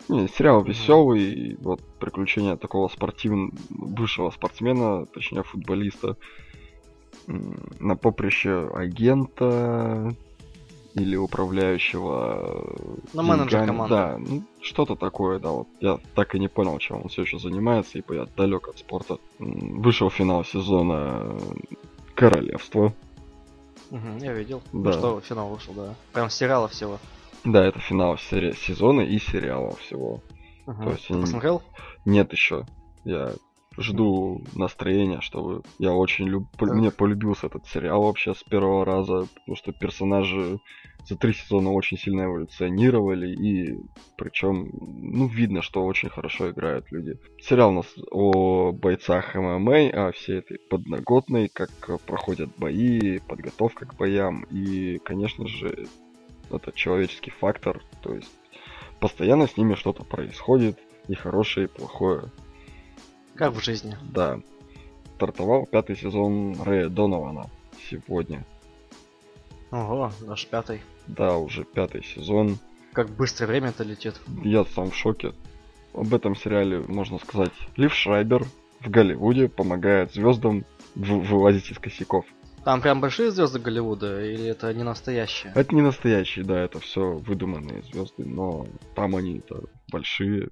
Не, сериал веселый, и вот приключения такого спортивного, бывшего спортсмена, точнее футболиста, на поприще агента или управляющего Ну, менеджер команды. Да, ну, что-то такое, да, вот. Я так и не понял, чем он все еще занимается, ибо я далек от спорта. Вышел финал сезона Королевства. Мгм, я видел. Да. Что финал вышел, да. Прям сериала всего. Да, это финал сери- сезона и сериала всего. Мгм. То есть Ты посмотрел? Нет еще. Я жду настроения, чтобы я очень люб... мне полюбился этот сериал вообще с первого раза, потому что персонажи за три сезона очень сильно эволюционировали, и причем, ну, видно, что очень хорошо играют люди. Сериал у нас о бойцах ММА, о всей этой подноготной, как проходят бои, подготовка к боям, и, конечно же, это человеческий фактор, то есть постоянно с ними что-то происходит, и хорошее, и плохое. Как в жизни. Да. Стартовал пятый сезон Рэя Донована сегодня. Ого, наш пятый. Да, уже пятый сезон. Как быстро время это летит. Я сам в шоке. Об этом сериале можно сказать. Лив Шрайбер в Голливуде помогает звездам вылазить из косяков. Там прям большие звезды Голливуда, или это не настоящие? Это не настоящие, да, это все выдуманные звезды, но там они-то большие.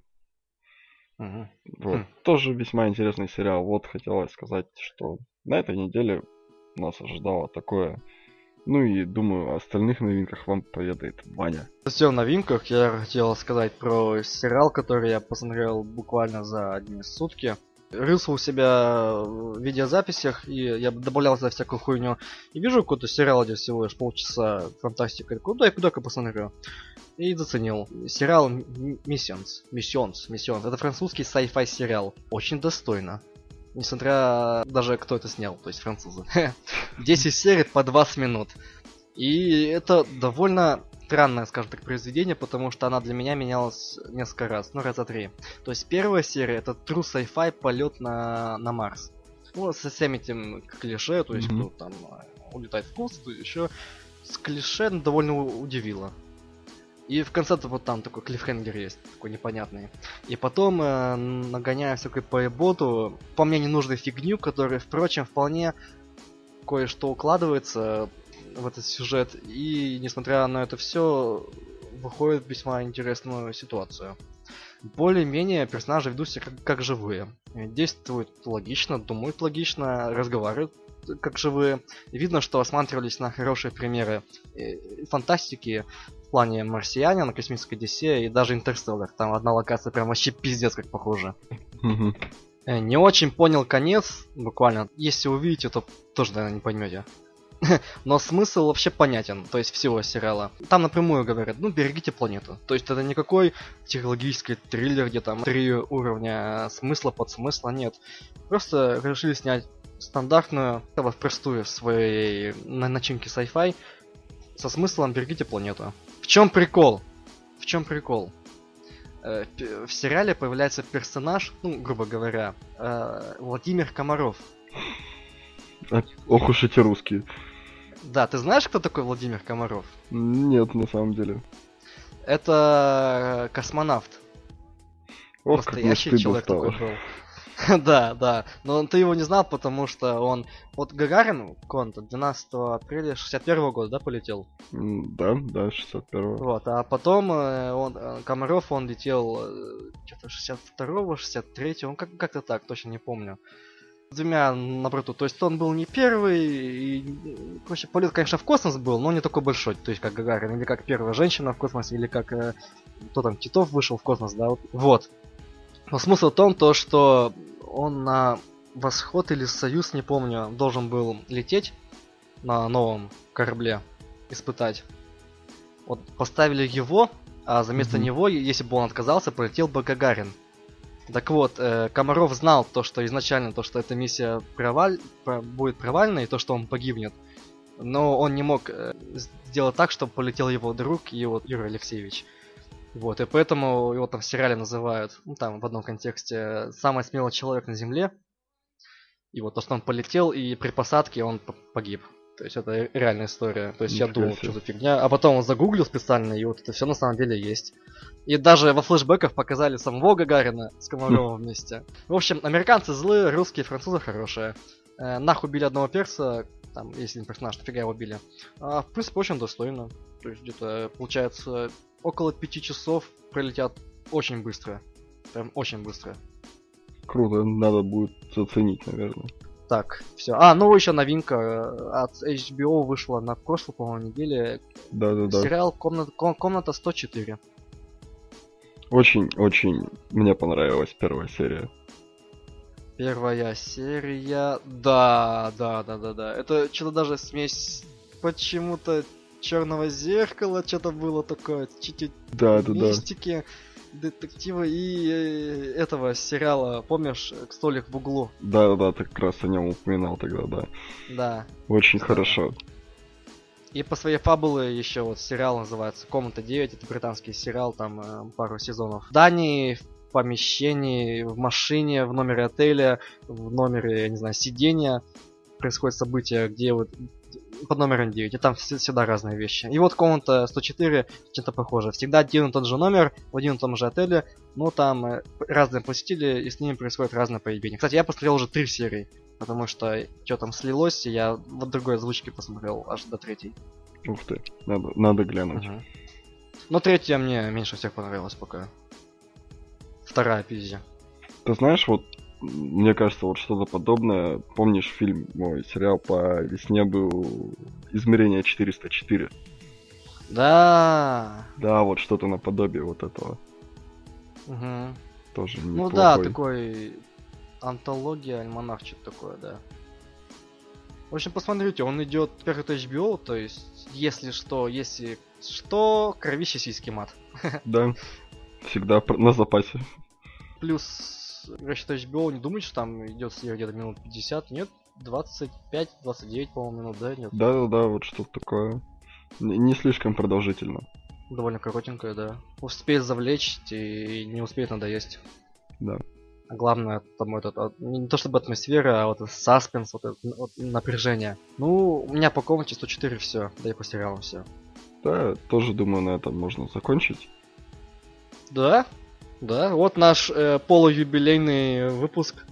Угу. Вот. Хм. Тоже весьма интересный сериал. Вот хотелось сказать, что на этой неделе нас ожидало такое. Ну и думаю, о остальных новинках вам поведает Ваня. Все о новинках я хотел сказать про сериал, который я посмотрел буквально за одни сутки рылся у себя в видеозаписях, и я добавлял за всякую хуйню. И вижу какой-то сериал, где всего лишь полчаса фантастика. Куда я куда-ка посмотрю. И заценил. Сериал Missions. Missions. Missions. Это французский sci-fi сериал. Очень достойно. Несмотря даже кто это снял, то есть французы. 10 серий по 20 минут. И это довольно странное, скажем так, произведение, потому что она для меня менялась несколько раз, ну раза три. То есть первая серия это true sci-fi полет на, на Марс. Ну, со всеми этим клише, то есть mm-hmm. кто там э, улетает в космос, еще с клише довольно удивило. И в конце вот там такой клиффхенгер есть, такой непонятный. И потом, э, нагоняя всякой поеботу, по мне ненужной фигню, которая, впрочем, вполне кое-что укладывается в этот сюжет. И, несмотря на это все, выходит весьма интересную ситуацию. Более-менее персонажи ведут себя как, как живые. Действуют логично, думают логично, разговаривают как живые. видно, что осматривались на хорошие примеры э, фантастики плане Марсианина, Космической Одиссея и даже Интерстеллар. Там одна локация прям вообще пиздец как похожа. Э, не очень понял конец, буквально. Если увидите, то тоже, наверное, не поймете. Но смысл вообще понятен, то есть всего сериала. Там напрямую говорят, ну берегите планету. То есть это никакой психологический триллер, где там три уровня смысла, подсмысла, нет. Просто решили снять стандартную, в простую своей на начинке sci-fi со смыслом берегите планету. В чем прикол? В чем прикол? Э, в сериале появляется персонаж, ну, грубо говоря, э, Владимир Комаров. Ох уж эти русские. Да, ты знаешь, кто такой Владимир Комаров? Нет, на самом деле. Это космонавт. Ох, Настоящий человек стало. такой был. да, да. Но ты его не знал, потому что он... Вот Гагарин, Конта, 12 апреля 61 года, да, полетел? Да, да, 61 Вот, а потом э, он, э, Комаров, он летел что-то 62-го, 63-го, он как- как-то так, точно не помню двумя на борту. То есть он был не первый, и, короче, полет, конечно, в космос был, но не такой большой, то есть как Гагарин, или как первая женщина в космосе, или как э, кто там, Титов вышел в космос, да, вот. Но смысл в том, то, что он на Восход или Союз, не помню, должен был лететь на новом корабле, испытать. Вот поставили его, а за место mm-hmm. него, если бы он отказался, полетел бы Гагарин. Так вот, э, Комаров знал то, что изначально то, что эта миссия проваль... про... будет провальной, и то, что он погибнет. Но он не мог э, сделать так, чтобы полетел его друг и вот Юрий Алексеевич. Вот, и поэтому его там в сериале называют, ну там в одном контексте, самый смелый человек на Земле. И вот то, что он полетел, и при посадке он погиб. То есть это реальная история. То есть Ничего я думал, что за фигня. А потом он загуглил специально, и вот это все на самом деле есть. И даже во флешбеках показали самого Гагарина с Комаровым вместе. В общем, американцы злые, русские, французы хорошие. Э, нахуй убили одного перса, там, если не персонаж, нафига его убили. А, в принципе, очень достойно. То есть где-то, получается, около пяти часов пролетят очень быстро. Прям очень быстро. Круто, надо будет заценить, наверное. Так, все. А, ну еще новинка э, от HBO вышла на прошлой, по-моему, неделе. Да-да-да. Сериал Комната, Комната 104. Очень-очень мне понравилась первая серия. Первая серия, да, да, да, да, да. Это что-то даже смесь почему-то черного зеркала, что-то было такое, чуть-чуть Да, да, да. мистики, детектива и э, этого сериала, помнишь, столик в углу? Да, да, да, ты как раз о нем упоминал тогда, да. Да. Очень Да. хорошо. И по своей фабулы еще вот сериал называется Комната 9, это британский сериал, там э, пару сезонов. В Дании, в помещении, в машине, в номере отеля, в номере, я не знаю, сидения происходит событие, где вот под номером 9, и там вс- всегда разные вещи. И вот комната 104 чем-то похоже. Всегда один и тот же номер, в один и том же отеле, но там э, разные посетители, и с ними происходит разное появление. Кстати, я посмотрел уже три серии, потому что что там слилось, и я в другой озвучке посмотрел аж до третьей. Ух ты, надо, надо глянуть. Мгм. Но третья мне меньше всех понравилась пока. Пизжа. Ты знаешь, вот мне кажется, вот что-то подобное. Помнишь фильм, мой сериал по весне был измерение 404? Да. Да, вот что-то наподобие вот этого. Мгм. Тоже Ну неплохой. да, такой антология, альманах, что-то такое, да. В общем, посмотрите, он идет первый HBO, то есть, если что, если что, кровище сиськи мат. Да, всегда на запасе. Плюс, расчет HBO, не думайте, что там идет серия где-то минут 50, нет, 25-29, по-моему, минут, да, нет? Да-да-да, вот что-то такое. Не, слишком продолжительно. Довольно коротенькая, да. Успеет завлечь и не успеет надоесть. Да. А главное, там этот, а, не то чтобы атмосфера, а вот саспенс, вот это вот напряжение. Ну, у меня по комнате 104 все, да и по сериалам все. Да, тоже думаю, на этом можно закончить. Да, да, вот наш э, полуюбилейный выпуск.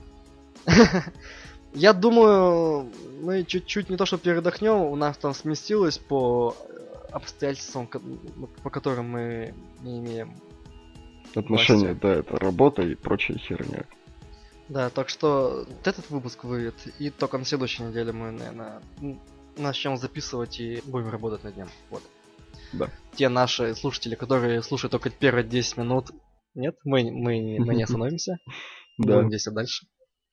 Я думаю, мы чуть-чуть не то что передохнем, у нас там сместилось по э, обстоятельствам, по которым мы не имеем Отношения, Власти. да, это работа и прочая херня. Да, так что этот выпуск выйдет, и только на следующей неделе мы, наверное, начнем записывать и будем работать над ним. Вот. Да. Те наши слушатели, которые слушают только первые 10 минут, нет, мы, мы, мы не остановимся. Да, Будем здесь и дальше.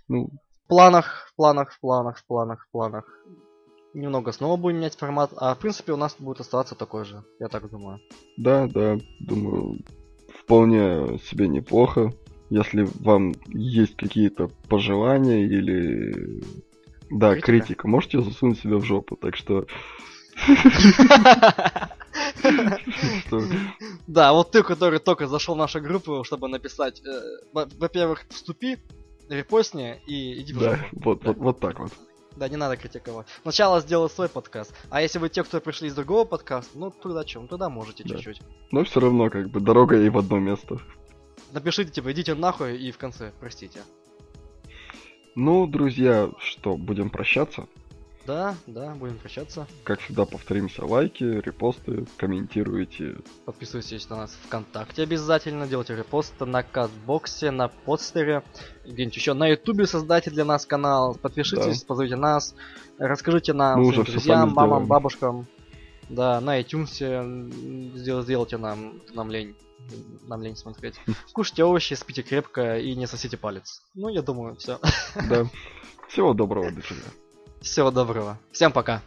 ну, В планах, в планах, в планах, в планах, в планах. Немного снова будем менять формат, а в принципе у нас будет оставаться такой же, я так думаю. да, да, думаю, вполне себе неплохо. Если вам есть какие-то пожелания или... Да, Критика. критика, можете засунуть себя в жопу, так что... Да, вот ты, который только зашел в нашу группу, чтобы написать, э, во- во-первых, вступи, репостни и иди в жопу. вот, вот, вот так вот. Да, не надо критиковать. Сначала сделай свой подкаст. А если вы те, кто пришли из другого подкаста, ну туда чем? Туда можете Да. чуть-чуть. Но все равно, как бы, дорога и в одно место. Напишите, типа, идите нахуй и в конце, простите. Ну, друзья, что, будем прощаться? Да, да, будем прощаться. Как всегда, повторимся, лайки, репосты, комментируйте. Подписывайтесь на нас ВКонтакте обязательно, делайте репосты на Кастбоксе, на подстере, где-нибудь еще на Ютубе создайте для нас канал, подпишитесь, позовите нас, расскажите нам, Мы своим друзьям, мамам, сделаем. бабушкам. Да, на iTunes сдел- сделайте нам, нам лень. Нам лень смотреть. Кушайте овощи, спите крепко и не сосите палец. Ну, я думаю, все. Да. Всего доброго, друзья. Всего доброго. Всем пока.